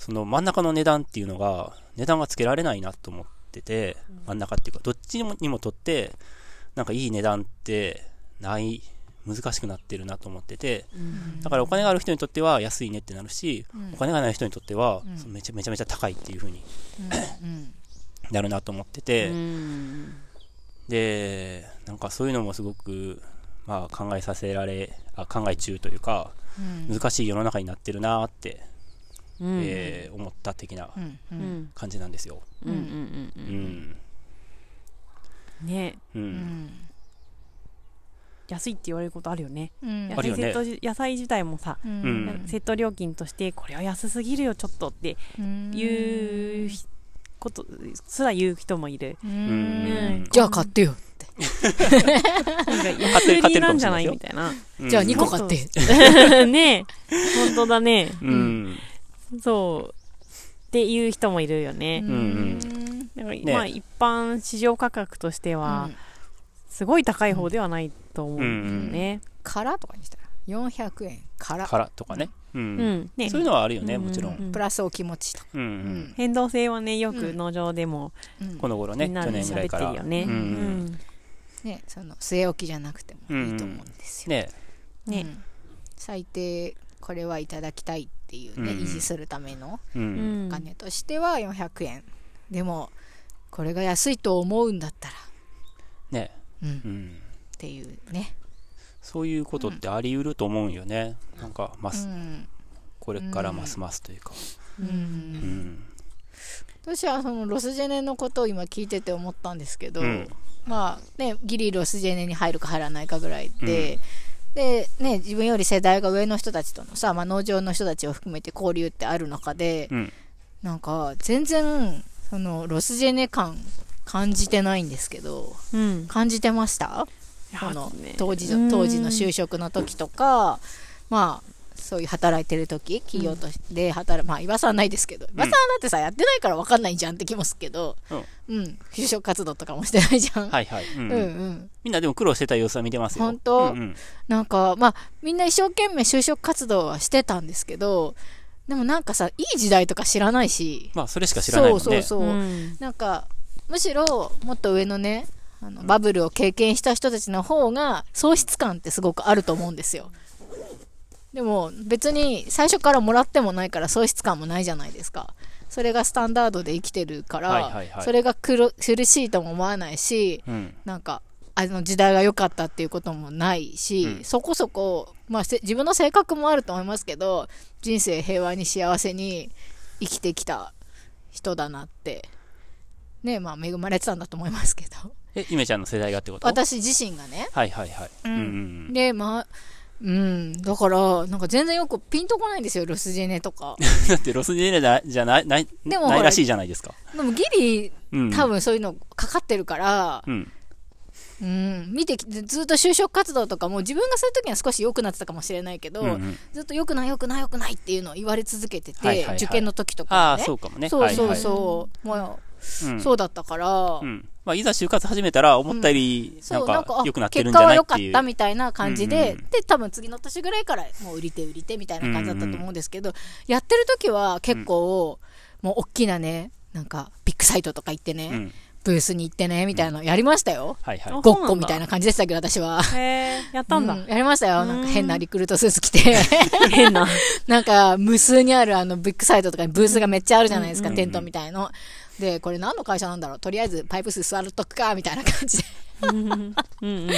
その真ん中の値段っていうのが、値段がつけられないなと思ってて、真ん中っていうか、どっちにもにもとって、なんかいい値段ってない、難しくなってるなと思ってて、だからお金がある人にとっては安いねってなるし、お金がない人にとっては、めちゃめちゃめちゃ高いっていう風にうん。なるなと思ってて、うん。で、なんかそういうのもすごく、まあ考えさせられ、あ考え中というか、うん。難しい世の中になってるなって、うん。えー思った的な感じなんですよ。うん。うん。ううん。ん。ね。う。うん。ん安いって言われることあるよね。うん。野あるよね。菜セットじ野菜自体もさうん。セット料金としてこれは安すぎるよちょっとってうん。いうことすら言う人もいる。じゃあ買ってよなんか安売りなんじゃないみたいな。じゃあ2個買って。[laughs] ねえ。本当だね。うん。そうっていう人もいるよね、んなん。かねまあ一般市場価格としてはうん。すごい高い方ではないと思うんだよね。からとかにしたら400円。からからとかね。う。うん。ん。ね。そういうのはあるよね、うんもちろ。うん。んプラスお気持ちと。かうん。変動性はねよく農場でもうん。この頃ね、去年ぐらいから。るよね。ううん。ん。ねその据え置きじゃなくてもいいと思うんですよ。ね。ね。うん。最低これはいただきたいっていうねうん。維持するためのお金としては400円。でもこれが安いと思うんだったら。ね。うん。っうん。ていうね。そういうことってあり得ると思うんよね。なんか、まうす、ん。これからますますというか。ううん。ん。私はそのロスジェネのことを今聞いてて思ったんですけど、うん。まあねギリロスジェネに入るか入らないかぐらいで、でね自分より世代が上の人たちとのさ、まあ、農場の人たちを含めて交流ってある中で、うん。なんか全然そのロスジェネ感感じてないんですけどうん。感じてました？このね当時うん当時の就職の時とかまあそういう働いてる時企業として働まあ岩さんはないですけど岩さんだってさやってないから分かんないじゃんって気もするけどうん。就職活動とかもしてないじゃん、はいはい。ううんんうん。みんなでも苦労してた様子は見てますよ。本当？うんうん。なんかまあみんな一生懸命就職活動はしてたんですけどでもなんかさいい時代とか知らないし。まあ、それしか知らないもんね。そうそうそう、うん。なんかむしろもっと上のねあのバブルを経験した人たちの方が喪失感ってすごくあると思うんですよでも別に最初からもらってもないから喪失感もないじゃないですか。それがスタンダードで生きてるから、はいはいはい。それが苦苦しいとも思わないしうん。なんかあの時代が良かったっていうこともないし、うん。そこそこ、まあ、せ自分の性格もあると思いますけど人生平和に幸せに生きてきた人だなってねまあ恵まれてたんだと思いますけど。え、ゆめちゃんの世代がってこと？私自身がね。はいはいはい。うんうんうん。でまあうんだからなんか全然よくピンとこないんですよロスジェネとか [laughs] だってロスジェネじゃじゃない、ない、でもないらしいじゃないですか。でもギリうん。多分そういうのかかってるから、うん。うん、見てきてずっと就職活動とかも自分がそういう時には少し良くなってたかもしれないけど、うんうんずっと良くない良くない良くないっていうのを言われ続けてて、はいはいはい受験の時とああ、かもねそうかもね。そうそうはいそう、もはい。うんうそうだったから、うん。まあ、いざ就活始めたら、思ったより、なんそうなんか良くなってるん結果はじゃないっていう。良かったみたいな感じで、うんうんで多分次の年ぐらいからもう売り手売り手みたいな感じだったと思うんですけど、やってる時は結構、もう大きなねなんかビッグサイトとか行ってね、うん。ブースに行ってねみたいなのやりましたよ、はいはい。あごっこみたいな感じでしたけど私は。へえ、やったんだう。やりましたよ。なんか変なリクルートスーツ着て。[laughs] 変な。[laughs] なんか、無数にあるあのビッグサイトとかにブースがめっちゃあるじゃないですか、うんテントみたいの。で、これ何の会社なんだろう？とりあえずパイプ数座るとくか、みたいな感じで。うんうん。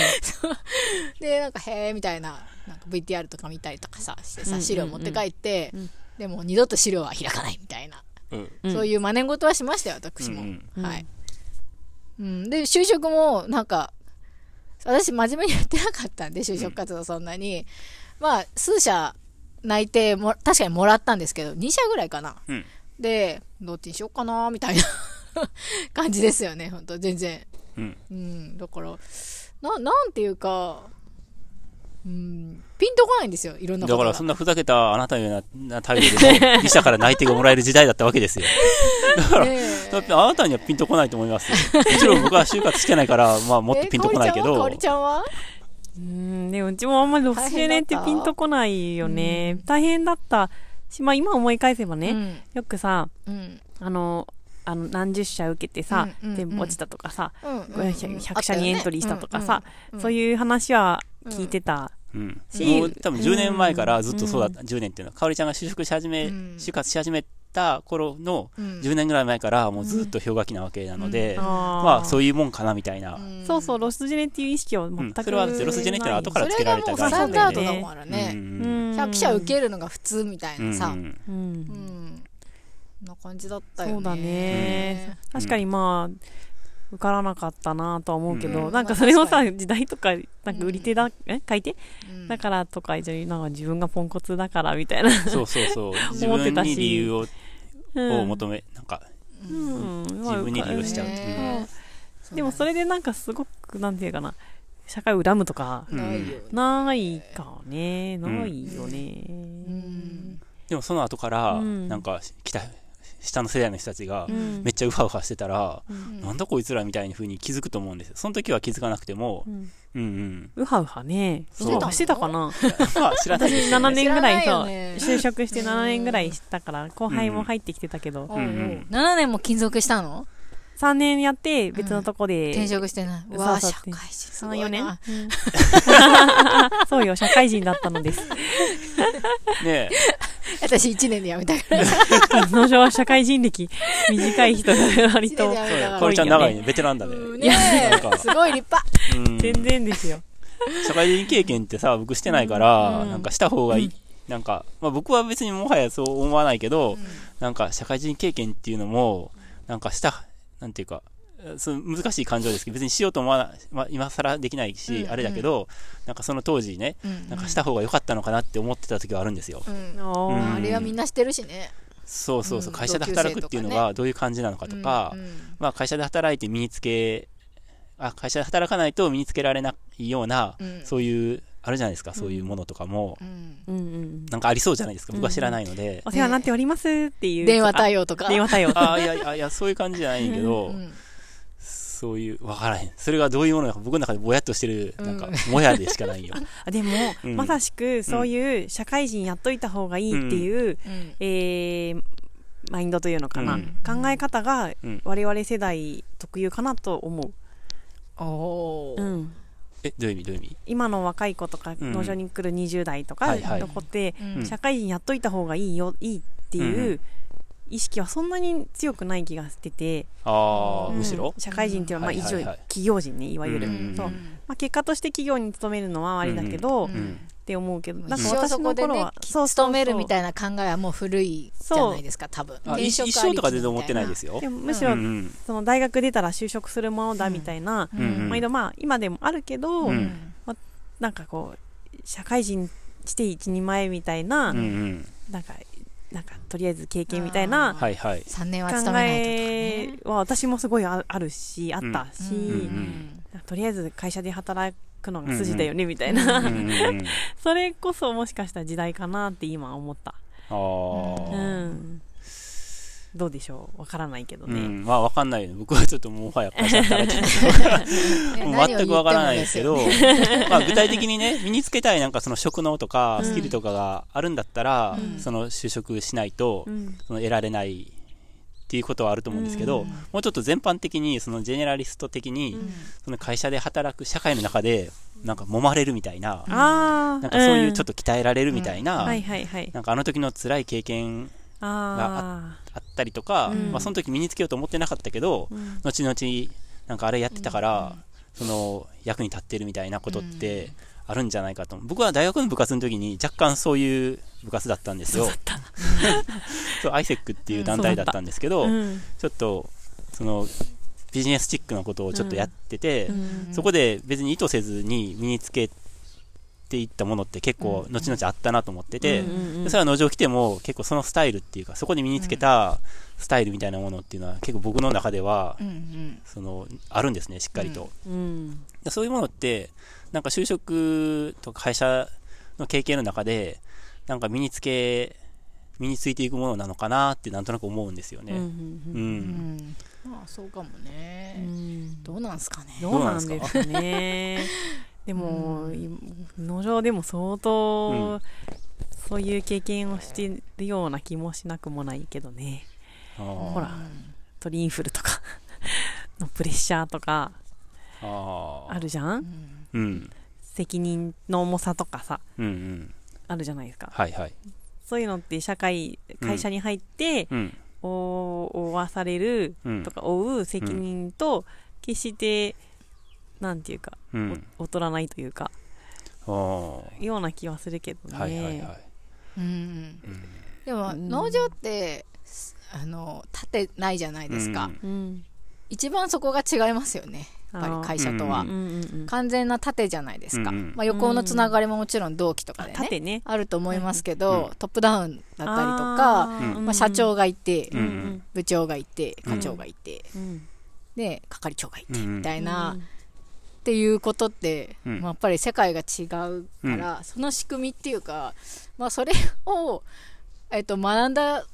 で、なんか、へーみたいな、なんか VTR とか見たりとかさ、してさ、うんうんうん資料持って帰って、うんでも二度と資料は開かないみたいな、うん。うんそういう真似事はしましたよ、私も。うんうんはい。うん、で、就職も、なんか、私真面目にやってなかったんで、就職活動そんなに。まあ、数社内定も、確かにもらったんですけど、2社ぐらいかな。うん。で、どっちにしようかな、みたいな [laughs] 感じですよね、本当全然。うん。うん、だから、な、なんていうか、うん、ピンンとこないんですよ、いろんなことが。だからそんなふざけたあなたのような態度でも、医者から内定がもらえる時代だったわけですよ。だから、ねだってあなたにはピンとこないと思いますよ。もちろん僕は就活してないから、まあもっとピンとこないけえど。かおりちゃんはうん、でもうちもあんまりロスジェネってピンとこないよね。大変だったし、まあ今思い返せばね、うんよくさ、うん。あの、あの何十社受けてさ、うんうんうん全部落ちたとかさ、うん。100, 100社にエントリーしたとかさ、うんそういう話は聞いてた。うん。しもう多分10年前からずっとそうだった。10年っていうのは、かおりちゃんが就職し始め、うん就活し始めた頃のうん10年ぐらい前からもうずっと氷河期なわけなので、あーまあそういうもんかなみたいな。んそうそう、ロスジェネっていう意識は全く、うんそれはロスジェネってのは後からつけられたそれがもうスタンダードだからうね。ん100社受けるのが普通みたいなさ。うんうんうん。こんな感じだったよね。そうだね。確かにまあ、受からなかったなとは思うけど、うんなんかそれをさ、時代とか、なんか売り手だ、え買い手？うんだからとか、じゃなんか自分がポンコツだからみたいな。そうそうそう。自 [laughs] 思ってたし分に理由をうんを求め、なんか、うん。自分に利用しちゃう。ねう。ん。でもそれでなんかすごく、なんていうかな、社会を恨むとか、うんないかね。ないよね。うん。でもその後から、うん。なんか、来た、下の世代の人たちがう、ん。めっちゃウハウハしてたら、うん。なんだこいつらみたいな風に気づくと思うんですよ。その時は気づかなくてもう、んうん。うん。うはうはね。そう。ウハウハしてたかな？まあ知らない。私ですよ7ね。年ぐらいそう、ね。就職して7年ぐらいしたから、後輩も入ってきてたけど、おうおううん。7年も勤続したの？3年やって別のとこで、転職してない。そううわあ、そう社会人す3、4年？うん。[laughs] そうよ、社会人だったのです。ね [laughs] [laughs] 私1年で辞めたから。[laughs] の上社会人歴短い人が割1年と。かかおりちゃん長いねね。ベテランだね。うんいやねなんかすごい立派。うん全然ですよ。社会人経験ってさ、僕してないから、うんなんかした方がいい。なんか、まあ僕は別にもはやそう思わないけど、なんか社会人経験っていうのも、なんかした、なんていうか、そう難しい感情ですけど、別にしようと思わない、まあ今更できないし、うんあれだけど、なんかその当時ね、うんなんかした方が良かったのかなって思ってた時はあるんですよ。うんうんあれはみんな知ってるしね。そうそうそう、うん会社で働くっていうのがどういう感じなのかとか、うんうんまあ会社で働いて身につけ、あ、会社で働かないと身につけられないような、うんそういう、あるじゃないですか、そういうものとかも、うんうんうん。なんかありそうじゃないですか、僕は知らないので。お世話になっておりますっていう。電話応。対応とか。電話対応。あいやいやいや、そういう感じじゃないけど、うんそういう、わからへん。それがどういうものか、僕の中でぼやっとしてる、なんかう、もやでしかないよ。[laughs] あでも、うん。まさしくそういう社会人やっといた方がいいっていう、うん。えーマインドというのかな、うん。考え方がうん。我々世代特有かなと思う、おー。うん、え、どういう意味？どういう意味？今の若い子とかうん。農場に来る20代とかの子って、うん。社会人やっといた方がいいよいいっていう意識はそんなに強くない気がしてて、ああ、うん。むしろ？社会人っていうのは、まあ、一応企業人ねいわゆる、うん。そう。まあ、結果として企業に勤めるのはありだけど、っうん。て思うけどなんか私そこでねの頃は、勤めるみいたいな考えはもう古いじゃないですか、多分。あ一一生とか全然思ってな。いですよ。でもむしろ、その大学出たら就職するものだみたいな、毎度まあ今でもあるけど、うん。なんかこう社会人して一人前みたいな、うんうん。なんかなんかとりあえず経験みたいなはいはい。3年は考勤めないとえは私もすごいああるしあったし、とかね。うんとりあえず会社で働くのが筋だよねみたいな、うんうんうん。[laughs] それこそもしかしたら時代かなって今思った、あうあ。ん、どうでしょう？わからないけどね、うん、まあわかんないよ。ね。僕はちょっともはや会社で働全くわからないですけど、まあ具体的にね、身につけたいなんかその職能とかうん。スキルとかがあるんだったら、うん。その就職しないと、うん。その得られないっていうことはあると思うんですけど、うん。もうちょっと全般的に、そのジェネラリスト的に、その会社で働く社会の中で、なんか揉まれるみたいな、ああなんかそういうちょっと鍛えられるみたいな、なんかあの時の辛い経験ああったりとか、うん。まあその時身につけようと思ってなかったけど、あ、うん。後々、なんかあれやってたから、その役に立ってるみたいなことってあるんじゃないかと。僕は大学の部活の時に若干そういう部活だったんですよ。[laughs] そう、アイセックっていう団体だったんですけど、うん。ちょっと、その、ビジネスチックなことをちょっとやってて、うん。そこで別に意図せずに身につけていったものって結構後々あったなと思ってて、うんうんそれは農場来ても結構そのスタイルっていうか、そこで身につけたスタイルみたいなものっていうのは結構僕の中では、うんうん。その、あるんですね、しっかりと。うん。でそういうものって、なんか就職とか会社の経験の中で、なんか身につけ、身についていくものなのかなってなんとなく思うんですよね。うんうんう。うん。ん。まあそうかもうね、んどうなんすか？ねどうなんですかね？でも、い農場でも相当、そういう経験をしてるような気もしなくもないけどね。ほら鳥インフルとか [laughs] のプレッシャーとかあるじゃん？うん。責任の重さとかさ、うんうん。あるじゃないですか。はいはい。そういうのって社会、会社に入って、うん。お負わされるうんと。か負う責任と、決して、なんていうか、うん。お劣らないというか、ような気はするけどね。はいはいはい。うん。うん。でもうん農場ってあの建てないじゃないですか、うん。うん。一番そこが違いますよね。やっぱり会社とは、うんうんうんうん。完全な縦じゃないですか、うんうんまあ、横のつながりももちろん同期とかでね、縦ね。あると思いますけど、うんトップダウンだったりとかまあ、社長がいて、うんうん部長がいて課長がいて、うんで係長がいて、うんみたいな、うんっていうことって、うん。まあ、やっぱり世界が違うから、その仕組みっていうか、まあ、それを、えっと、学んだ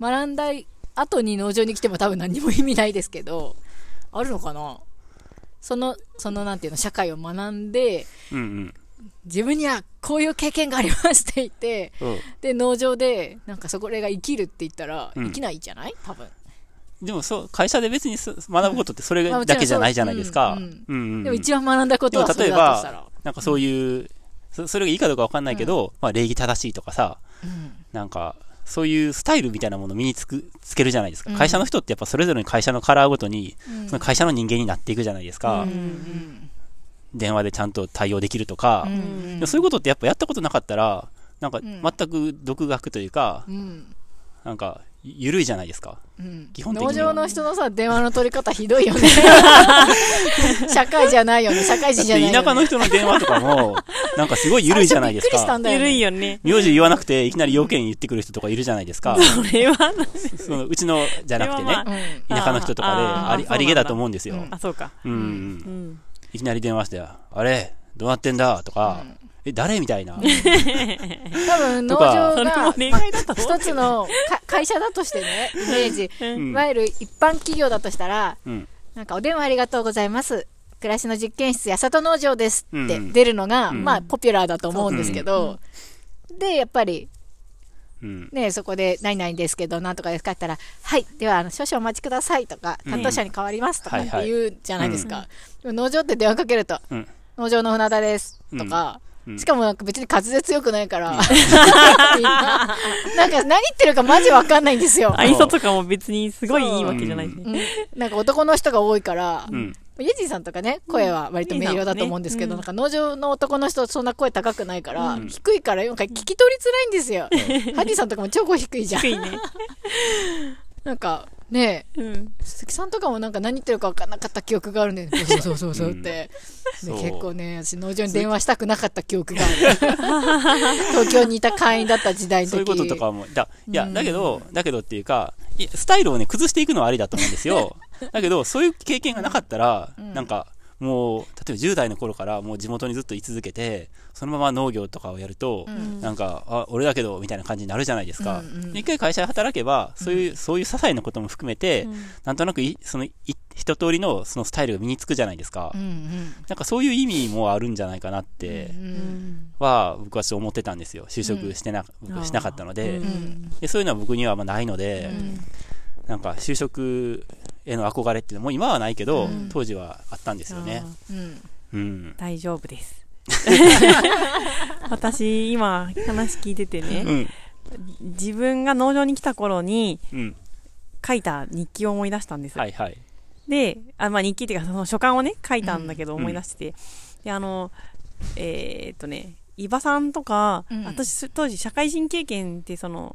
学んだ後に農場に来ても多分何も意味ないですけどあるのかな？そのそのなんていうの社会を学んでうんうん。自分にはこういう経験がありますって言ってうん。で農場でなんかそこれが生きるって言ったら、うん。生きないじゃない？多分でもそう、会社で別にす学ぶことってそれだけじゃないじゃないですか。でも一番学んだことは例えば、なんかそういう、そそれがいいかどうかわかんないけど、まあ礼儀正しいとかさ、うん。なんか、そういうスタイルみたいなものを身につく、つけるじゃないですか。うん。会社の人ってやっぱそれぞれの会社のカラーごとに、うん。その会社の人間になっていくじゃないですか。うんうん電話でちゃんと対応できるとか、そういうことってやっぱやったことなかったら、なんかん。全く独学というか、うん。なんか、ゆるいじゃないですか。うん基本的には農場の人のさ、電話の取り方ひどいよね。[laughs] 社会じゃないよね。社会人じゃないよ、ね。て田舎の人の電話とかも、[laughs] なんかすごいゆるいじゃないですか最初びっくりしたん。だよ、ゆね。るいよね。名字言わなくて、いきなり要件言ってくる人とかいるじゃないですか。それは、そのうちのじゃなくてねま、うん。田舎の人とかで、ありありげだと思うんですよ。うんあ、そうか。うん。うん。いきなり電話して、あれ？どうなってんだ？とか、え、誰みたいな。[laughs] 多分、農場が、一つのか [laughs] 会社だとしてね、イメージ。うんいわゆる一般企業だとしたら、うん。なんかお電話ありがとうございます。暮らしの実験室、八里農場ですってうん出るのが、うんまあ、ポピュラーだと思うんですけど、で、やっぱり、うん。ね、そこで、何々ですけど、なんとかですかったら、はい、では、あの、少々お待ちくださいとか、うん担当者に変わりますとかって言うじゃないですか。農場って電話かけると、うん農場の船田ですとか、うんしかもなんか別に滑舌良くないから、な、[laughs] なんか何言ってるかマジわかんないんですよ。愛想とかも別にすごいいいわけじゃないしなんか男の人が多いから、うん。イエジーさんとかね、声は割と明瞭だと思うんですけど、うんなんか農場の男の人そんな声高くないから、うん低いから、なんか聞き取りづらいんですよ。ハディさんとかも超声低いじゃん。低いね。なんか、ねえ、うん。鈴木さんとかもなんか何言ってるか分かんなかった記憶があるんで、そうそうそうそうって。うん結構ね、私農場に電話したくなかった記憶がある。[laughs] 東京にいた会員だった時代の時。そういうこととかも、だ、いや、うんだけど、だけどっていうか、スタイルをね、崩していくのはありだと思うんですよ。[laughs] だけど、そういう経験がなかったら、うんなんか、もう、例えば10代の頃からもう地元にずっと居続けて、そのまま農業とかをやると、うん。なんか、あ、俺だけど、みたいな感じになるじゃないですか。うんうん一回会社で働けば、そういう、そういう些細なことも含めて、うん。なんとなくい、その、い一通りのそのスタイルが身につくじゃないですか。うんうん。なんかそういう意味もあるんじゃないかなってう、んは、僕はちょっと思ってたんですよ。就職してな、僕しなかったので、うんうんでそういうのは僕にはまあないので、うん。なんか就職への憧れっていうのも今はないけど、うん当時はあったんですよね。うんうん。大丈夫です。私、今、話聞いててね、うん。自分が農場に来た頃にうん。書いた日記を思い出したんですよ。はいはい。で、あまあ、日記っていうか、その書簡をね、書いたんだけどうん思い出してて、で、あの、えーっとね、伊庭さんとか、うん私、当時、社会人経験って、その、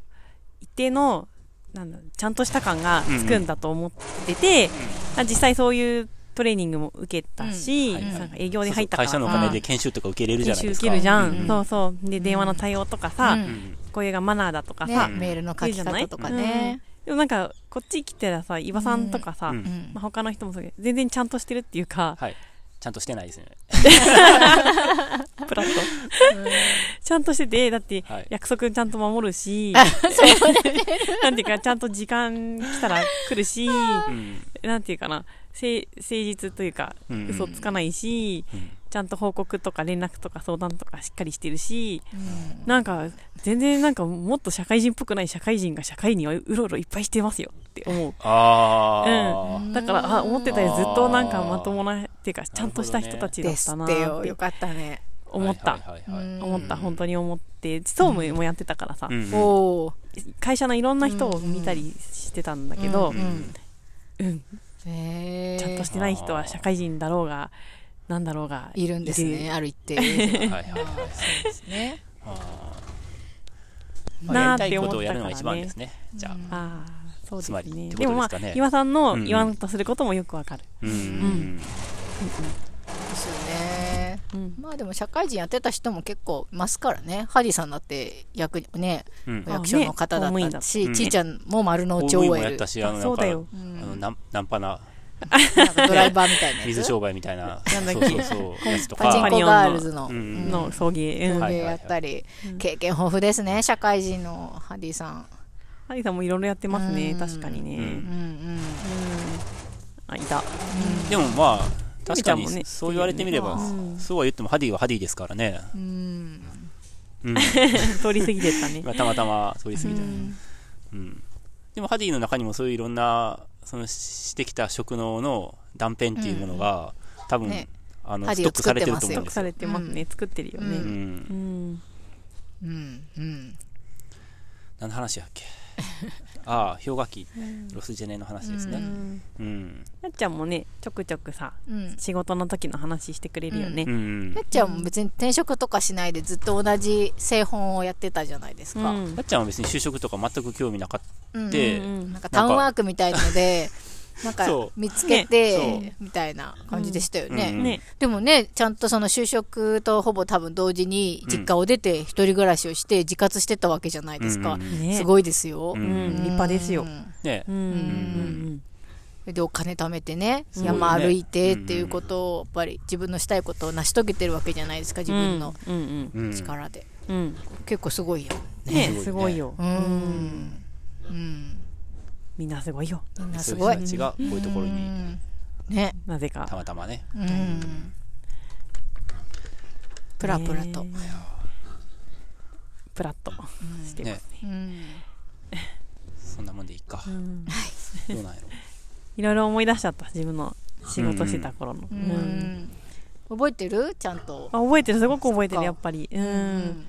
一定の、なんだ、ちゃんとした感がつくんだと思ってて、あ実際そういうトレーニングも受けたし、うんはいはいなんか営業で入ったから会社のお金で研修とか受けれるじゃ研修ないですか。受けるじゃん。うんそうそう。で、電話の対応とかさ、うんうんこういうがマナーだとかねさ、メールの書き方とかね。でもなんか、こっち来てらさ、伊庭さんとかさ、うんうんまあ、他の人もそう全然ちゃんとしてるっていうか、はい。ちゃんとしてないですね。[laughs] プラット？ちゃんとしてて、だってはい約束ちゃんと守るし、[laughs] なんていうか、ちゃんと時間来たら来るし、うん。なんていうかな、誠誠実というか、うん嘘つかないし、うんちゃんと報告とか連絡とか相談とかしっかりしてるし、なんか、全然なんかもっと社会人っぽくない社会人が社会にはうろうろいっぱいしてますよって思う。ああ、だから、あ、思ってたよりずっとなんかまともな、っていうか、ちゃんとした人たちだっったなっててよ。よかったね。思った。思った、本当に思って、総務もやってたからさ、うんうん。おー。会社のいろんな人を見たりしてたんだけど、うんうん。うん、へー。ちゃんとしてない人は社会人だろうが、なんだろうが、いるんですいね、るある一定。[laughs] はいはいはいですね。あーまあ、やりたいことをやるのが一番ですね。じゃあ。ああ、そうですつまりね。ってでもまあ岩さんの言わんとすることもよくわかる。うんうんですよね。うんまあでも社会人やってた人も結構いますからね。ハディさんだって役ね、うん。役所の方だったし、うんちいちゃんも丸の公内務員もやっ OL た。し、あの、なんか、そうだよ。ナンパな、なんかドライバーみたいなやつ？水商売みたいな、なんだっけ？そうそうそう、やつとか、パチンコガールズの。の送迎。うん。はい送迎やったり、経験豊富ですね、社会人のハディさん。ハリーさんもいろいろやってますね、うん確かにね。うんうんうん。あ、いた。でもまあ、確かにそう言われてみれば、うんそうは言ってもハディはハディですからね。うん。うん。通り過ぎてったね。[laughs] 今たまたま通り過ぎた。うんうん。でもハディの中にもそういういろんな、そのしてきた職能の断片っていうものが、多分、ねあの、ストックされてると思うんストックさですよ。れてますね。作ってるようね。うん。うん。うん。うん。何の話やっけ？[laughs] ああ、氷河期、ロスジェネの話ですね。うん。うん。なっちゃんもね、ちょくちょくさ、うん。仕事の時の話してくれるよねう。ん。やっちゃんも別に転職とかしないでずっと同じ製本をやってたじゃないですか。うんなっちゃんは別に就職とか全く興味なかっうんてうんなんかタウンワークみたいので、[laughs] なんか見つけねて、みたいな感じでしたよね。うんね。でもね、ちゃんとその就職とほぼ多分同時に実家を出て一人暮らしをして自活してたわけじゃないですか。ね。すごいですよ。うんうん、立派ですよう。んねうん。うん。で、お金貯めてね、うん山歩いてっていうことを、やっぱり自分のしたいことを成し遂げてるわけじゃないですか、自分のうん。うん。うん。力で。うん。結構すごいよ。ね、すすごいよ。うん。うん。みんなすごいよ。みんなすごいそういう。人たちがこういうところにうんね。なぜかた。またまね。うん。プラプラと。ねプラッとしてますね。うん。そんなもんでいいか。うんどうなんやろ。いろいろ思い出しちゃった、自分の仕事してた頃の。ううんん。覚えてる？ちゃんと。あ覚えてる、すごく覚えてる、そっかやっぱり。う。。うん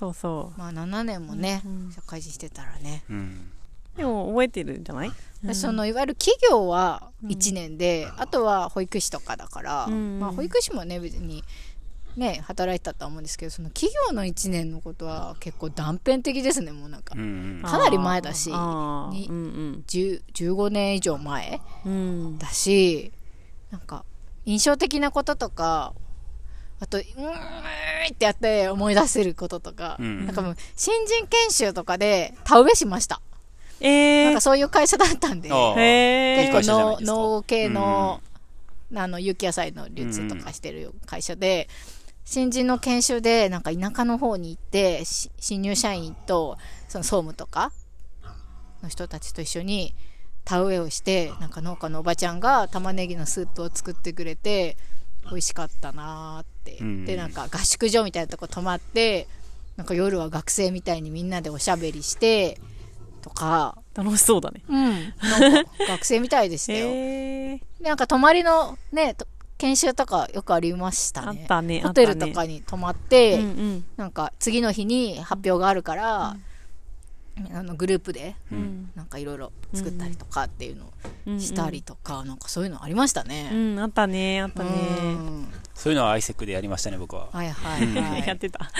そうそまあ7年もねうん、社会人してたらね。うん。う。でも覚えてるんじゃない？そのいわゆる企業は1年で、あとは保育士とかだから、うんまあ、保育士もね別にね働いてたとは思うんですけどその企業の1年のことは結構断片的ですねもうなんか、うん。かなり前だしあーにうん10 15年以上前うん。うん。だしなんか印象的なこととかあとうーんってやって思い出せることとか、うん。なんかもう新人研修とかで田植えしました、えー。なんか。そういう会社だったんでああへー。いい会社じゃない農系の、あの有機野菜の流通とかしてる会社で、新人の研修でなんか田舎の方に行ってし新入社員とその総務とかの人たちと一緒に田植えをしてなんか農家のおばちゃんが玉ねぎのスープを作ってくれて美味しかったなーって、うんでなんか合宿所みたいなとこ泊まってなんか夜は学生みたいにみんなでおしゃべりしてとか楽しそうだね。うん。なんか、学生みたいでしたよ。へー。でなんか、泊まりのね、と研修とかよくありましたね。あったね。ホテルとかに泊まって、うんうん。なんか、次の日に発表があるから、あの、グループで、うんなんかいろいろ作ったりとかっていうのうんをしたりとか、なんかそういうのありましたうね。ん、あったね、あったうね。んそういうのはアイセックでやりましたね、僕は。はいはいはい。[laughs] やってた。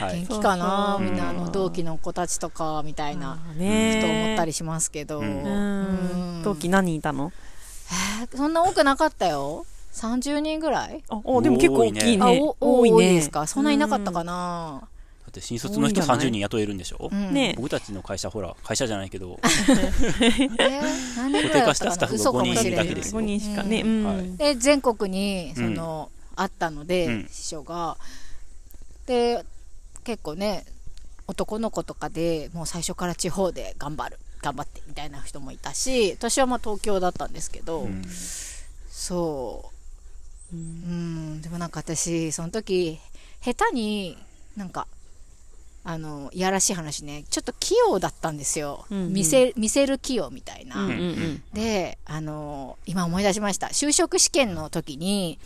元。気かなみんなあの同期の子たちとかみたいなねふと思ったりしますけど、うんうん。同期何人いたの？えーそんな多くなかったよ30人ぐらいあ、おでも結構大きいあね。お多いね。ですか？そんないなかったかなって新卒の人多いんじゃない30人雇えるんでしょ？うんね。僕たちの会社ほら、会社じゃないけど、[laughs] 固定化したスタッフが嘘かもしれ5人だないけですよ。5人しかね。ううん。ん。はい。で全国にその、あったので、うん。師匠が。で結構ね男の子とかでもう最初から地方で頑張る頑張ってみたいな人もいたし私はまあ東京だったんですけど、うん。そう。うん。でもなんか私その時下手になんかあのいやらしい話ね。ちょっと器用だったんですよ、うんうん。見せ見せる器用みたいな、うんうんうん。であの今思い出しました。就職試験の時に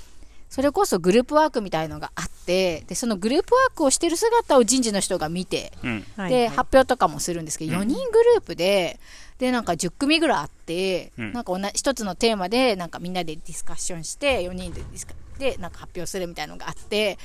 それこそグループワークみたいのがあってでそのグループワークをしてる姿を人事の人が見てうん。で、はい。はい発表とかもするんですけど、4人グループで、で、なんか10組ぐらいあって、うん。なんか同じ一つのテーマで、なんかみんなでディスカッションして、4人でディスカで、なんか発表するみたいなのがあって、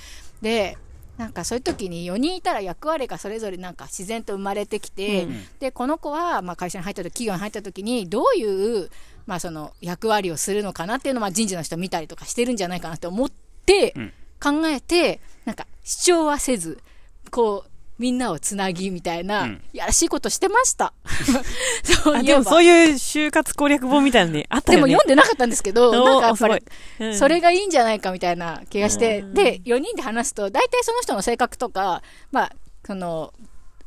で、なんかそういう時に4人いたら役割がそれぞれなんか自然と生まれてきて、うんで、この子はまあ会社に入った時、企業に入った時に、どういう、まあその役割をするのかなっていうのをまあ人事の人見たりとかしてるんじゃないかなって思って、うん。考えて、なんか主張はせず、こう、みんなをつなぎみたいな、うん。やらしいことしてました。[laughs] そうあ、いえば。でもそういう就活攻略本みたいなのね、あったでもよね。読んでなかったんですけど、なんかやっぱり、うん。それがいいんじゃないかみたいな気がして、うん。で、4人で話すと、大体その人の性格とか、まあ、その、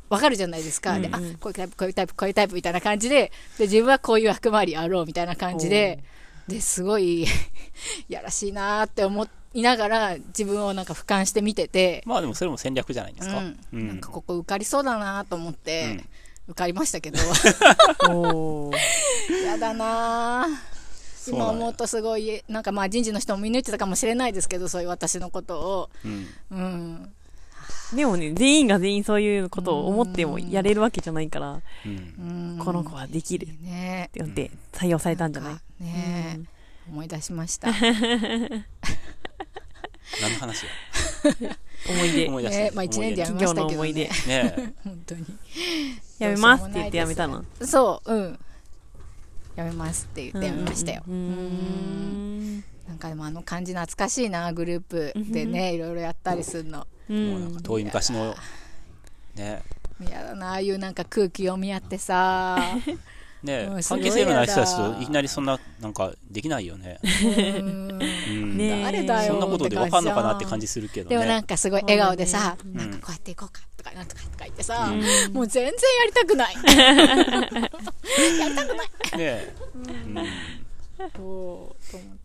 わかるじゃないですか。で、うん。うん。あ、こういうタイプ、こういうタイプ、こういうタイプみたいな感じで、で、自分はこういう役回りあろうみたいな感じで、で、すごい、[laughs] やらしいなーって思いながら、自分をなんか俯瞰して見てて、まあでもそれも戦略じゃないですか。うんうんなんかここ受かりそうだなと思って、受かりましたけど、[laughs] やだな今思うとすごい、なんかまあ人事の人も見抜いてたかもしれないですけど、そういう私のことを。うん。うん。でもね、全員が全員そういうことを思ってもやれるわけじゃないから、うん。うんこの子はできるっねて言って採用されたんじゃない？ねうん思い出しました。[laughs] 何の話や？[laughs] 思い出。思い出したねまあ一年でやめましたけどね。。ね [laughs] 本当に。やめますって言ってやめたの？そう、うん。やめますって言ってやめましたよ。うーん。なんかでもあの感じ懐かしいな、グループでね、いろいろやったりするの。うもうなんかん。遠い昔の、ね嫌だな、ああいうなんか空気読み合ってさ。[laughs] ね関係性のない人たちといきなりそんな、なんかできないよね。[laughs] うんうん。ね誰だよそんなことでわかんのかなって感じじするけどでもなんね。かすごい笑顔でさ、んなんかこうやっていこうかとかなんとかとか言ってさ、うんもう全然やりたくない。[laughs] ねうんそうと思っ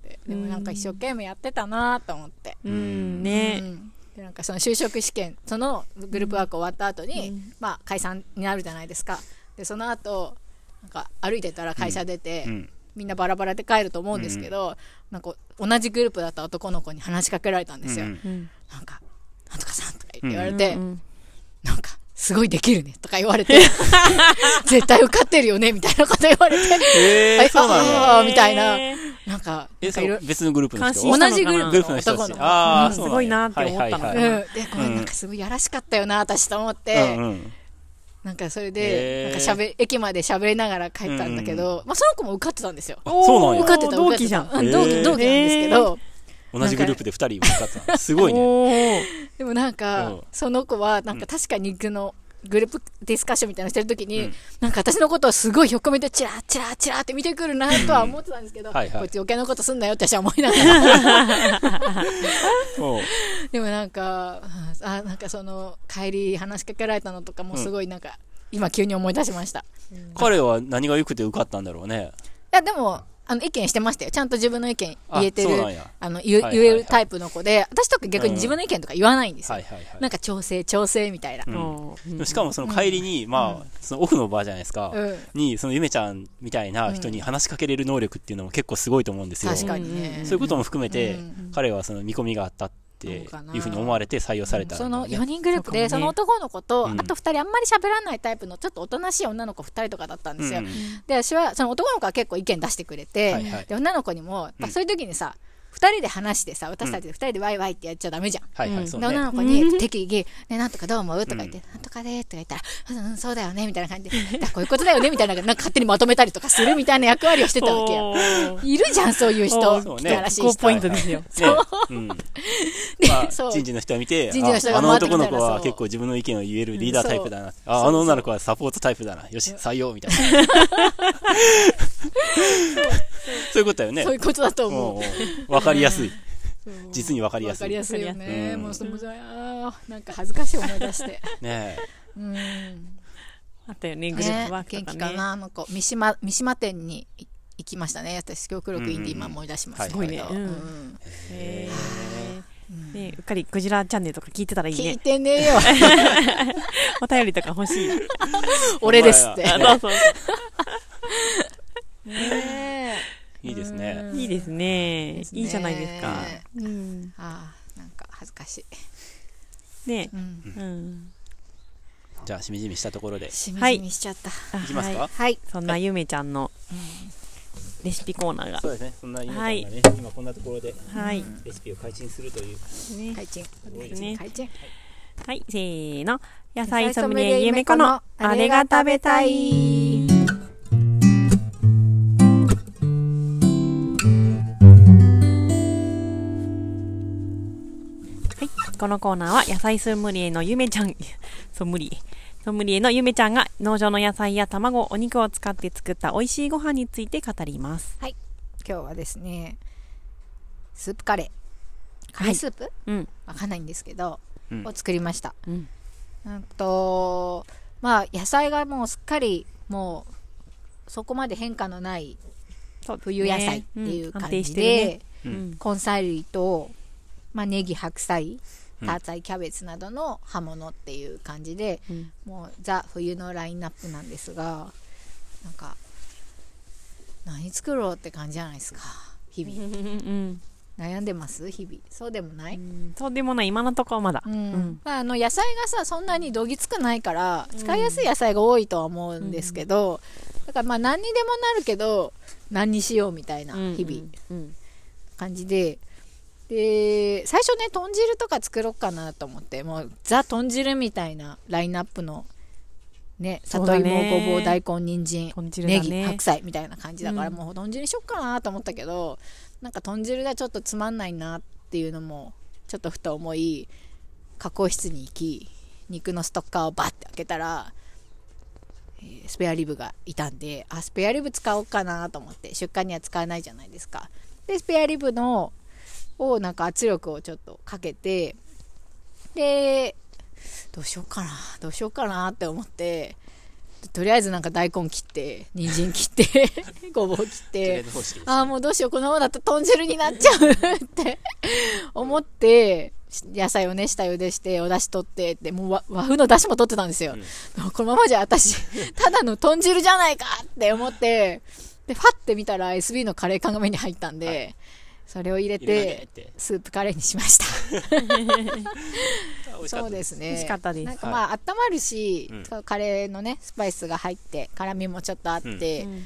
て。でもなんか一生懸命やってたなと思って。うん、ねうんでなんかその就職試験、そのグループワーク終わった後に、まあ解散になるじゃないですか。で、その後、なんか歩いてたら会社出て、うん。みんなバラバラで帰ると思うんですけど、なんか同じグループだった男の子に話しかけられたんですよ。うん。うん。なんか、なんとかさんとか言って言われて、うんなんか、すごいできるねとか言われて、[laughs] 絶対受かってるよねみたいなこと言われて、[laughs] えー、そうなんだ。あーみたいな。えなんか、え、そなんかいろう、別のグループの人？同じグループグループの人たち。男の子。あすごいなって思ったのはいはいはいうん、で、これなんかすごいやらしかったよな、私と思って、うんうんなんかそれへで、ーなんかしゃべ、駅まで喋りながら帰ったんだけど、まあその子も受かってたんですよ。あそうなんや受かってた、受かってた。同期じゃん。うん、同期、同期なんですけど、同じグループで二人受かった。すごいね。[laughs] でもなんうかん、その子は、なんか確かに、この、グループディスカッションみたいなのしてるときに、うんなんか私のことをすごい横目でチラッチラッチラッって見てくるなとは思ってたんですけど、はいはいこいつ余計なことすんなよって私は思いながら。[laughs] でもなんか、あ、なんかその、帰り話しかけられたのとかもすごいなんか、今急に思い出しました。い彼は何が良くて受かったんだろうね。や、でも、あの、意見してましたよ。ちゃんと自分の意見言えてるあの、言えるタイプの子で、私とか逆に自分の意見とか言わないんですよ。なんか調整、調整みたいな。しかもその帰りに、まあ、そのオフの場じゃないですか。うん。に、そのゆめちゃんみたいな人に話しかけれる能力っていうのも結構すごいと思うんですよ。確かにね。そういうことも含めて、うん彼はその見込みがあったっていうふうに思われて採用されたんだそのよね、4人グループで、その男の子と、うん。あと2人あんまり喋らないタイプのちょっとおとなしい女の子2人とかだったんですよ。うん。で、私は、その男の子は結構意見出してくれて、はいはい。で、女の子にも、そういう時にさ、二人で話してさ、私たちで二人でワイワイってやっちゃダメじゃん。はいはい、うんそうね。で女の子に適宜、ね、なんとかどう思う？とか言って、なんとかでとか言ったら、うん、うんそうだよね、みたいな感じで、だこういうことだよね、みたいな、なんか勝手にまとめたりとかするみたいな役割をしてたわけよ。おーいるじゃん、そういう人。そうね高汚らしい人。ポイントですよ。ね。うん。[laughs] まあ、そう人事の人が見て、人事の人がああの回ってきたら男の子はそう結構自分の意見を言えるリーダータイプだな。あ、あの女の子はサポートタイプだな。よし、採用みたいな。[laughs] そういうことだよね。そういうことだと思う。もう、わかりやすい。実にわかりやすい。わかりやすいよね。うんもうその、あーなんか恥ずかしい思い出して。[laughs] ねうん。あったよね、グルーねプワークとかね。元気かな、あの子。三島、三島店にい行きましたね。私、極力インディー今思い出しましたけど。すごいねうんうんへーねうっかりクジラチャンネルとか聞いてたらいい聞いね。てねえよ。[laughs] お便りとか欲しい。[laughs] 俺ですって。あそうそうねね。いいですねいいじゃないですか。うん。ああ、なんか恥ずかしい。ねうん。うん。じゃあ、しみじみしたところで。しみじみしちゃった。あいきますか？はいはい。そんなゆめちゃんのレシピコーナーが。そうですね。そんな今はいね、今こんなところではい。レシピを開陳するという。ね開陳。ですね開陳。はい、せーの。野菜ソムリエゆめこのあれが食べたい。このコーナーは野菜ソムリエのゆめちゃん、[laughs] ソムリエ。ソムリエのゆめちゃんが農場の野菜や卵、お肉を使って作った美味しいご飯について語ります。今日はですね、スープカレー。カレースープ？うん。わかんないんですけど、うんを作りました。うん。うんと、まあ、野菜がもうすっかり、もう、そこまで変化のない冬野菜っていううん感じで、るね。ううんん。根菜類と、まあ、ネギ、白菜、うんターツァイ、キャベツなどの葉物っていう感じで、うんもうザ冬のラインナップなんですが、なんか、何作ろうって感じじゃないですか。日う々。んうん悩んでます？日々。そうでもない、うん。そうでもない、今のところまだ。まあ、あの野菜がさそんなにどぎつくないから使いやすい野菜が多いとは思うんですけど、だからまあ何にでもなるけど何にしようみたいな日々うん。感じで、で最初ね豚汁とか作ろうかなと思ってもうザ豚汁みたいなラインナップのね里芋、ねごぼう大根人参ね。ネギ白菜みたいな感じだから、うん。もう豚汁にしよっかなと思ったけどなんか豚汁がちょっとつまんないなっていうのもちょっとふと思い加工室に行き肉のストッカーをバッて開けたら、えースペアリブがいたんであスペアリブ使おうかなと思って出荷には使わないじゃないですか。でスペアリブのをなんか圧力をちょっとかけてでどうしようかなどうしようかなって思ってとりあえずなんか大根切って人参切って [laughs] ごぼう切ってああもうどうしようこのままだと豚汁になっちゃうって [laughs] 思って野菜をね下茹でしてお出汁取ってってもう和和風の出汁も取ってたんですよ、このままじゃ私 [laughs] ただの豚汁じゃないかって思ってでファッて見たら SB のカレー缶が目に入ったんで、それを入れてスープカレーにしました。あ [laughs] 美味しかったそうですね。美味しかったです。なんかまあ、温まるし、うんカレーのねスパイスが入って辛みもちょっとあって、うん。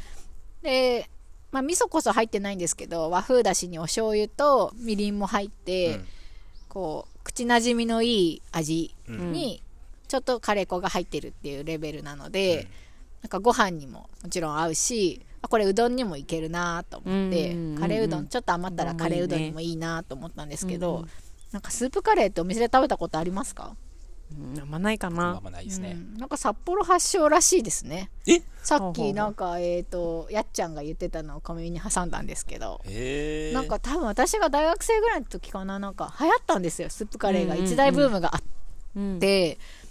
で、まあ、味噌こそ入ってないんですけど和風だしにお醤油とみりんも入って、うん。こう口なじみのいい味うん。にちょっとカレー粉が入ってるっていうレベルなので、なんかご飯にももちろん合うしあこれうどんにもいけるなと思って、うんカレーうどうんんちょっと余ったらカレーうどんにもいいなと思ったんですけど、うんうん。なんかスープカレーってお店で食べたことありますか、うんあんまないかあな。んまないですね。うん。なんか札幌発祥らしいですね。え？さっほうほうほう。きなんかえっ、とやっちゃんが言ってたのを小耳に挟んだんですけど。なんか多分私が大学生ぐらいの時かななんか流行ったんですよスープカレーが。うんうんうん一大ブームがあっうん。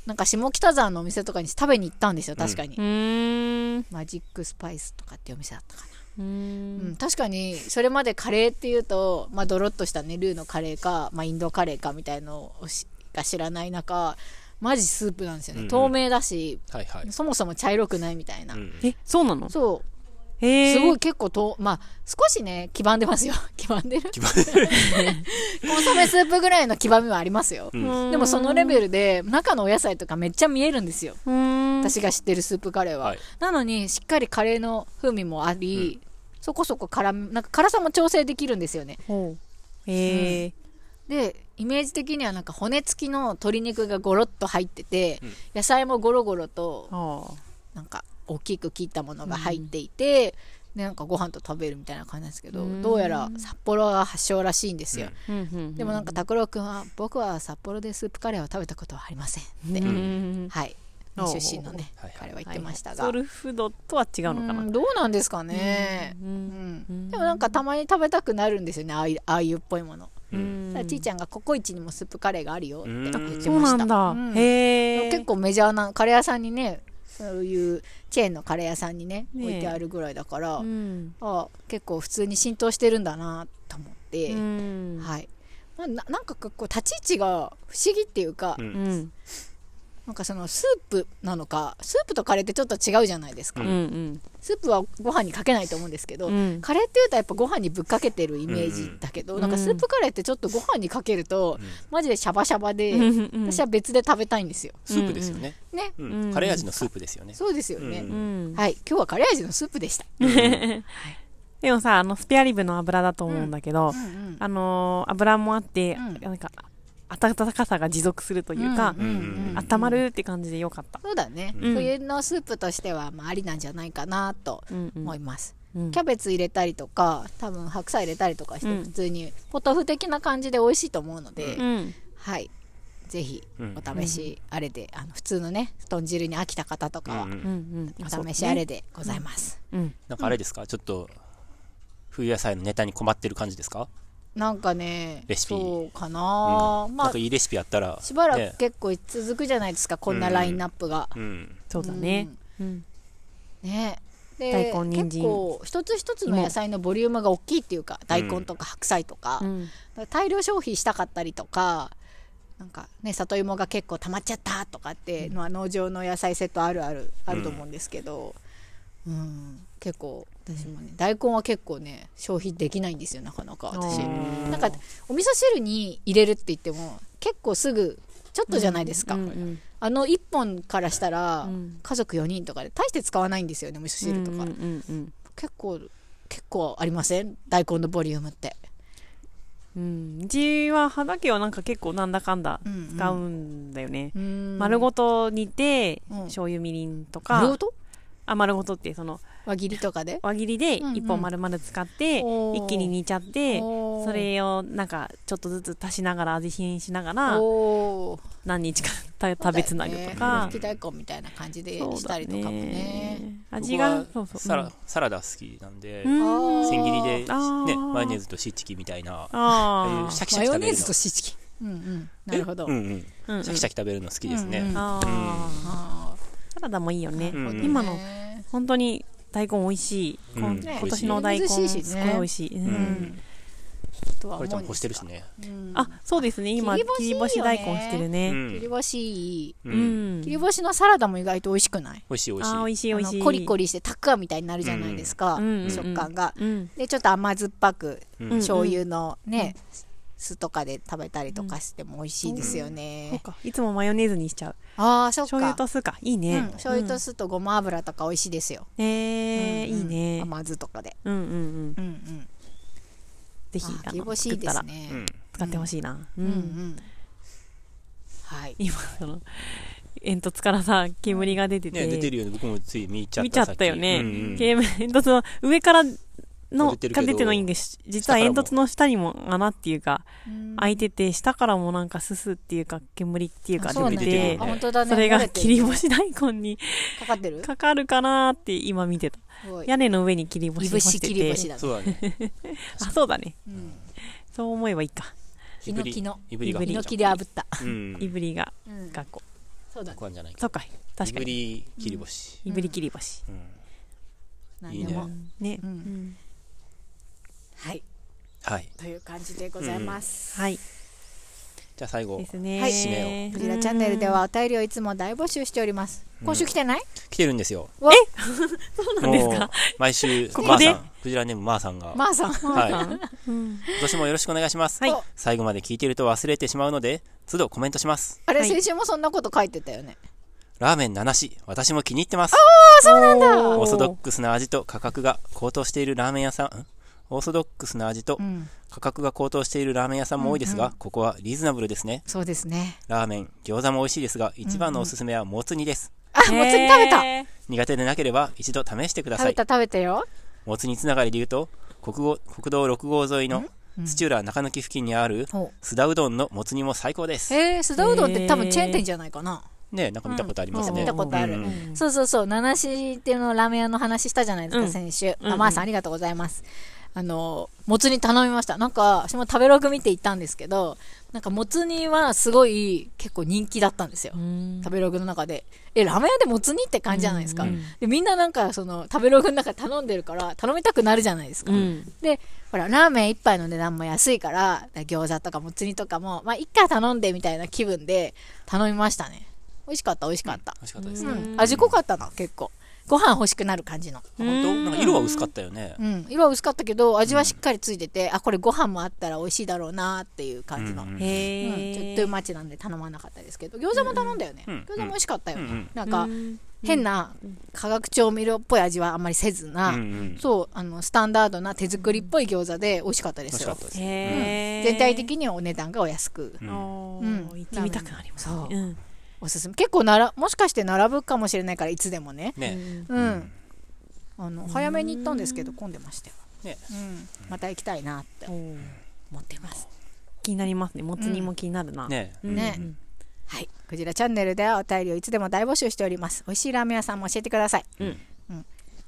て、なんか下北沢のお店とかに食べに行ったんですよ確かに、うーん。マジックスパイスとかっていうお店だったかな、うん。ん、確かにそれまでカレーっていうと、まあ、ドロッとしたねルーのカレーか、まあ、インドカレーかみたいのをしか知らない中マジスープなんですよね、うんうん。透明だしはいはい。そもそも茶色くないみたいな、うん。え、そうなの？そうすごい結構と、まあ、少しね、黄ばんでますよ。[laughs] 黄ばんでる決まってる。コンソメスープぐらいの黄ばみはありますよ。うんでもそのレベルで、中のお野菜とかめっちゃ見えるんですよ。私が知ってるスープカレーは。はいなのに、しっかりカレーの風味もあり、そこそこ辛み、なんか辛さも調整できるんですよね。ほへえ。でイメージ的にはなんか骨付きの鶏肉がゴロッと入ってて、うん野菜もゴロゴロとあなんか大きく切ったものが入っていて、でなんかご飯と食べるみたいな感じなんですけど、うん。どうやら札幌が発祥らしいんですよ。でもなんか拓郎君は僕は札幌でスープカレーを食べたことはありませんって、うん。はい。出身のね彼は言ってましたが、ソウルフードとは違うのかな。うん。どうなんですかね、でもなんかたまに食べたくなるんですよねああいうああいうっぽいもの、うん。だからちーちゃんがココイチにもスープカレーがあるよって言ってました。そうなんだ。うん。へえ。結構メジャーなカレー屋さんにねそういうチェーンのカレー屋さんにねねえ置いてあるぐらいだから、うん。あ結構普通に浸透してるんだなと思って、うん。はい、まあ、ななんかこう立ち位置が不思議っていうか、うんうん。なんかそのスープなのかスープとカレーってちょっと違うじゃないですか、うんうん。スープはご飯にかけないと思うんですけど、うん。カレーっていうとやっぱご飯にぶっかけてるイメージだけど、うんなんかスープカレーってちょっとご飯にかけると、マジでシャバシャバで、うん私は別で食べたいんですよ。スープですよね。ねうん。うん。カレー味のスープですよね。そうですよね、うんうん。はい。今日はカレー味のスープでした、でもさ、あの、スペアリブの油だと思うんだけどう、んうん。あのー、油もあって、うん。なんか、温かさが持続するというかん、んうん。温まるって感じでよかった。そうだね、うん。冬のスープとしては、まあ、ありなんじゃないかなとうんうん。思います、うん。キャベツ入れたりとか多分白菜入れたりとかしてうん普通にポトフ的な感じで美味しいと思うので、うん。はい。ぜひうん。お試しあれで、あの普通のね豚汁に飽きた方とかはうんうん。うんうん。お試しあれでございます、うん。なんかあれですか？ちょっと、冬野菜のネタに困ってる感じですか？なんかねレシピ。そうかな、まあなんかいいレシピあったら。しばらね。く結構続くじゃないですかこんなラインナップが、うん。そうだね。うん。ね。で大根人参。結構一つ一つの野菜のボリュームが大きいっていうか大根とか白菜とか,、うん。大量消費したかったりとかなんかね里芋が結構溜まっちゃったとかってのは農場の野菜セットあるあるあると思うんですけど、うん結構私もね大根は結構ね消費できないんですよなかなか私。なんかお味噌汁に入れるって言っても結構すぐちょっとじゃないですか、うんうんあの1本からしたら、うん。家族4人とかで大して使わないんですよねお味噌汁とか、うんうんうん結構結構ありません？大根のボリュームって、うん。うちは畑はなんか結構なんだかんだうんうん。使うんだよね。うん。丸ごと煮て、うん。醤油みりんとか、丸ごと？あ、丸ごとってその輪切りとかで？輪切りで一本丸々使って、一気に煮ちゃって、それをなんかちょっとずつ足しながら味変しながら何日か [laughs] た食べつなぐとか。吹き大根みたいな感じでしたりとかもね。味がそうそう。サラサラダ好きなんで、千切りで、ね、マヨネーズとシーチキみたいな、シャキシャキ食べるの。マヨネーズと。シーチキ。ンうんうん。なるほど、うんうん。シャキシャキ食べるの好きですね。うんうん。あー。あサラダもいいよね、ーうん。今のね。本当に大根美味しい、うん。今年の大根美味しいしね。すごい美味しい、うん。ん。とはこれちゃん干思うんですがしてるしね。うん。あそうですね。今切切りり干し大根してるうねん。切り干し切り干しのサラダも意外と美味しくない？美味しい美味しい。美味しい美味しい。あのコリコリしてタッカーみたいになるじゃないですか、食感が。うん。でちょっと甘酸っぱく醤油のね、酢とかで食べたりとかしても美味しいですよそうね、か。いつもマヨネーズにしちゃう。ああそっか。醤油と酢か。いいね、うん、醤油と酢とごま油とか美味しいですよ、えーうんうん。いいね。甘酢とかで。うんうんうん。うんうん。ぜひああの切り干しいい作ったら。ですねうん。使ってほしいな、ううん。んうん。はい。今その煙突からさ煙が出てて、ね、出てるよね。僕もつい見ちゃった。見ちゃったよね、うんうん煙突の上からのが出てないんです。実は煙突の下にも穴っていうか開いてて下からもなんかすすっていうか煙っていうか出ててそれが切り干し大根にかかってる？かかるかなーって今見てた。屋根の上に切り干しし干してて。切り干しだね。そうだね。[laughs] あそうだね。うん。そう思えばいいか。ヒノキの。いぶりがいぶりヒノキで炙った。うん。いぶりがうん。学校そうだね。ここなんじゃないか。そっか。確いぶかにり切り干し。いぶり切り干し。うん。何でも。いいね。うん。うんはい。はい。という感じでございます、はい。じゃあ最後で、すね。はい。締めクジラチャンネルではお便りをいつも大募集しております。今週来てない、来てるんですよ。わ [laughs] そうなんですか？毎週、ここで？まーさん、クジラネームまーさんが、まーさん。はい。うん。今年もよろしくお願いします。はい。最後まで聞いてると忘れてしまうので、都度コメントします。あれ、はい。先週もそんなこと書いてたよね。ラーメン7し、私も気に入ってます。あそうなんだオーソドックスな味と価格が高騰しているラーメン屋さん、んオーソドックスな味とうん。価格が高騰しているラーメン屋さんも多いですが、うんここはリーズナブルですね。そうですね。ラーメン、餃子も美味しいですが、一番のおすすめはもつ煮です。あ、もつ煮食べた苦手でなければ一度試してください。食べた食べたよ。もつ煮つながりで言うと、国語国道6号沿いの土浦中抜き付近にあるほ須田うどんのもつ煮も最高です。へえ、須田うどんって多分チェーン店じゃないかな。ねなんか見たことありますね。見たことあるうんうんそうそうそう、七市っていうのラーメン屋の話したじゃないですか、うん先週。うんあ、まーさんありがとうございます。あの、もつ煮頼みました。なんか、私も食べログ見て行ったんですけど、なんかもつ煮はすごい結構人気だったんですよ。うん食べログの中で。え、ラーメン屋でもつ煮って感じじゃないですか。うんで、みんななんかその食べログの中で頼んでるから、頼みたくなるじゃないですか。うんで、ほら、ラーメン一杯の値段も安いから、餃子とかもつ煮とかも、まあ、一回頼んでみたいな気分で頼みましたね。美味しかった、美味しかった。美味しかったですうね。ん、味濃かったな、結構。ご飯欲しくなる感じの。本当？なんか色は薄かったよね。う。ん、色は薄かったけど、味はしっかりついてて、あ、これご飯もあったら美味しいだろうなっていう感じの。うんうんへちょっえとうまちなんで頼まなかったですけど、餃子も頼んだよね。うん餃子も美味しかったよね。うんうんなんか、うん。変な化学調味料っぽい味はあんまりせずな、うんうんそう、あの、スタンダードな手作りっぽい餃子で美味しかったです。よ美味しかっ。たです。へー。全体的にはお値段がお安く、うん。おうん。ー行ってみたくなりますそう。ねうんおすすめ。結構なら、もしかして並ぶかもしれないから、いつでもね。ね。うん。あの、早めに行ったんですけど、混んでましたよ。ねうん。また行きたいなって思ってます。気になりますねもつ煮も気になるなねうんねうんはい。クジラチャンネルではお便りをいつでも大募集しております。美味しいラーメン屋さんも教えてください。うん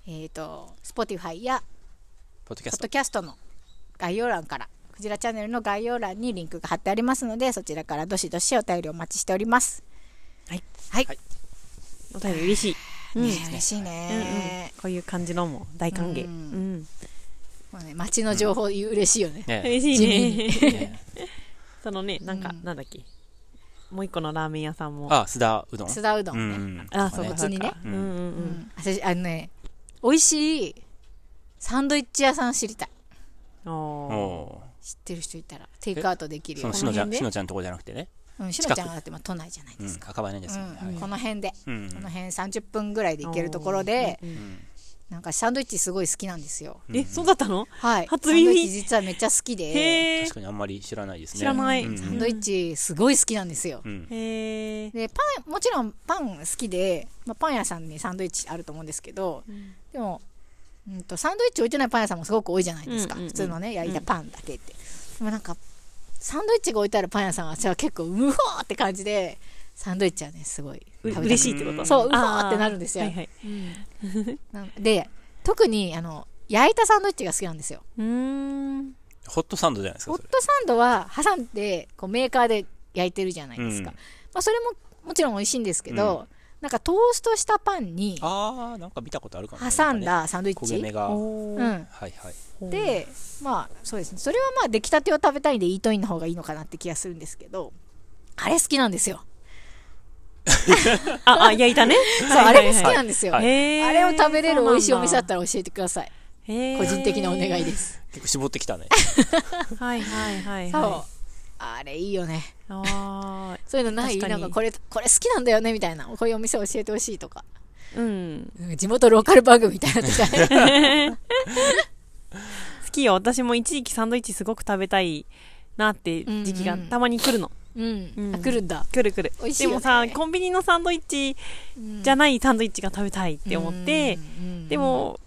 えっ、と、Spotify やポッドキャストポッド。キャストの概要欄から、クジラチャンネルの概要欄にリンクが貼ってありますので、そちらからどしどしお便りお待ちしております。はい。お便り嬉しい。うん。ね嬉しいうんうん。ね。こういう感じのも大歓迎。ううん。ん。もうね街の情報嬉しいよね。ね。嬉しいね。ね [laughs] そのねなんかうん。なんだっけ。もう一個のラーメン屋さんも。あ、須田うどん。須田うどうんね。ん。あそうかそうか。うんうんううん。ん。私、あのね、美味しいサンドイッチ屋さん知りたい。おー。お知ってる人いたら、テイクアウトできるーそよ。のしのちゃん、しのちゃんのとこじゃなくてね。うん、しのちゃんはだってまあ都内じゃないうんですか。。赤羽ですよね。うん、はいこの辺で、うんこの辺30分ぐらいで行けるところで、うんうんなんかサンドイッチすごい好きなんですよ。えそうだったの？はい。初耳？サンドイッチ実はめっちゃ好きで、確かにあんまり知らないですね。知らないうんサンドイッチすごい好きなんですよ。うん。へえで、パン、もちろんパン好きで、まあ、パン屋さんにサンドイッチあると思うんですけど、でも、うんと、サンドイッチ置いてないパン屋さんもすごく多いじゃないですか。うんうんうん普通のね、焼いたパンだけって。でもなんか、サンドイッチが置いてあるパン屋さんは、私は結構、うほーって感じで、サンドイッチはね、すごい嬉しいってこと？そううほあーってなるんですよ。はいはいで、特に、あの、焼いたサンドイッチが好きなんですよ。うーんホットサンドじゃないですか。ホットサンドは挟んで、こうメーカーで焼いてるじゃないですか。うんまあ、それももちろん美味しいんですけど、なんかトーストしたパンにあー、なんか見たことあるかもね。挟んだサンドイッチ？焦げ目が。はい。はい。で、まあ、そうですね。それはまあ、出来たてを食べたいんで、イートインの方がいいのかなって気がするんですけど、あれ好きなんですよ。[laughs] ああ焼いたね？そう、あれも好きなんですよ。はいあれを食べれる美味しいお店だっそたら教えてください。個人的なお願いです。[laughs] 結構絞ってきたね。[laughs] はいはいはいそうは。あれいいよね。いあ [laughs] そういうのない？なんかこれ、これ好きなんだよね？みたいな。こういうお店教えてほしいとか。ーうん。うん地元ローカル番組みたいなのっ。[laughs] 好きよ。私も一時期サンドイッチすごく食べたいなって時期がうんうん。たまに来るの。うん。うん。あ、来るんだ。来る来る。でもさコンビニのサンドイッチじゃないサンドイッチが食べたいって思ってうん。うんでも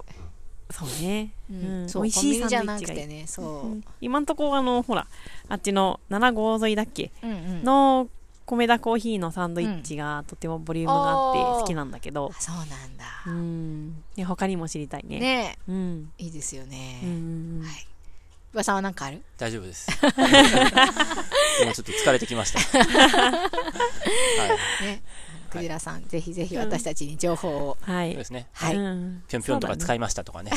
そうね。ううん。ん、そう美味しいサンドイッチがいい。なくてね、そう。うん。今んとこあのほらあっちの7号沿いだっけ？うんうんの米田コーヒーのサンドイッチがとてもボリュームがあって好きなんだけどあそうなんだ。うんで他にも知りたいねねうんいいですよね。うんうんうんはい。岩さんは何かある？大丈夫です。[laughs] もうちょっと疲れてきました。[laughs] はい。ね。クジラさん、ぜひぜひ私たちに情報を。はいそうですね。はい。うんぴょんぴょんとか使いましたとかね。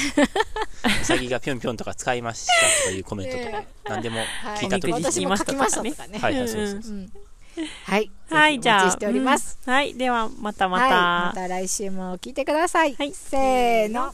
うさぎがぴょんぴょんとか使いましたとかいうコメントとか、何でも聞いたときはいに。私も書きましたとかね。はいはい、そうそううんそう。うんはい。はい、じゃあ。しております。うんはい、では、またまはい。た。また来週も聞いてください。はいせーの。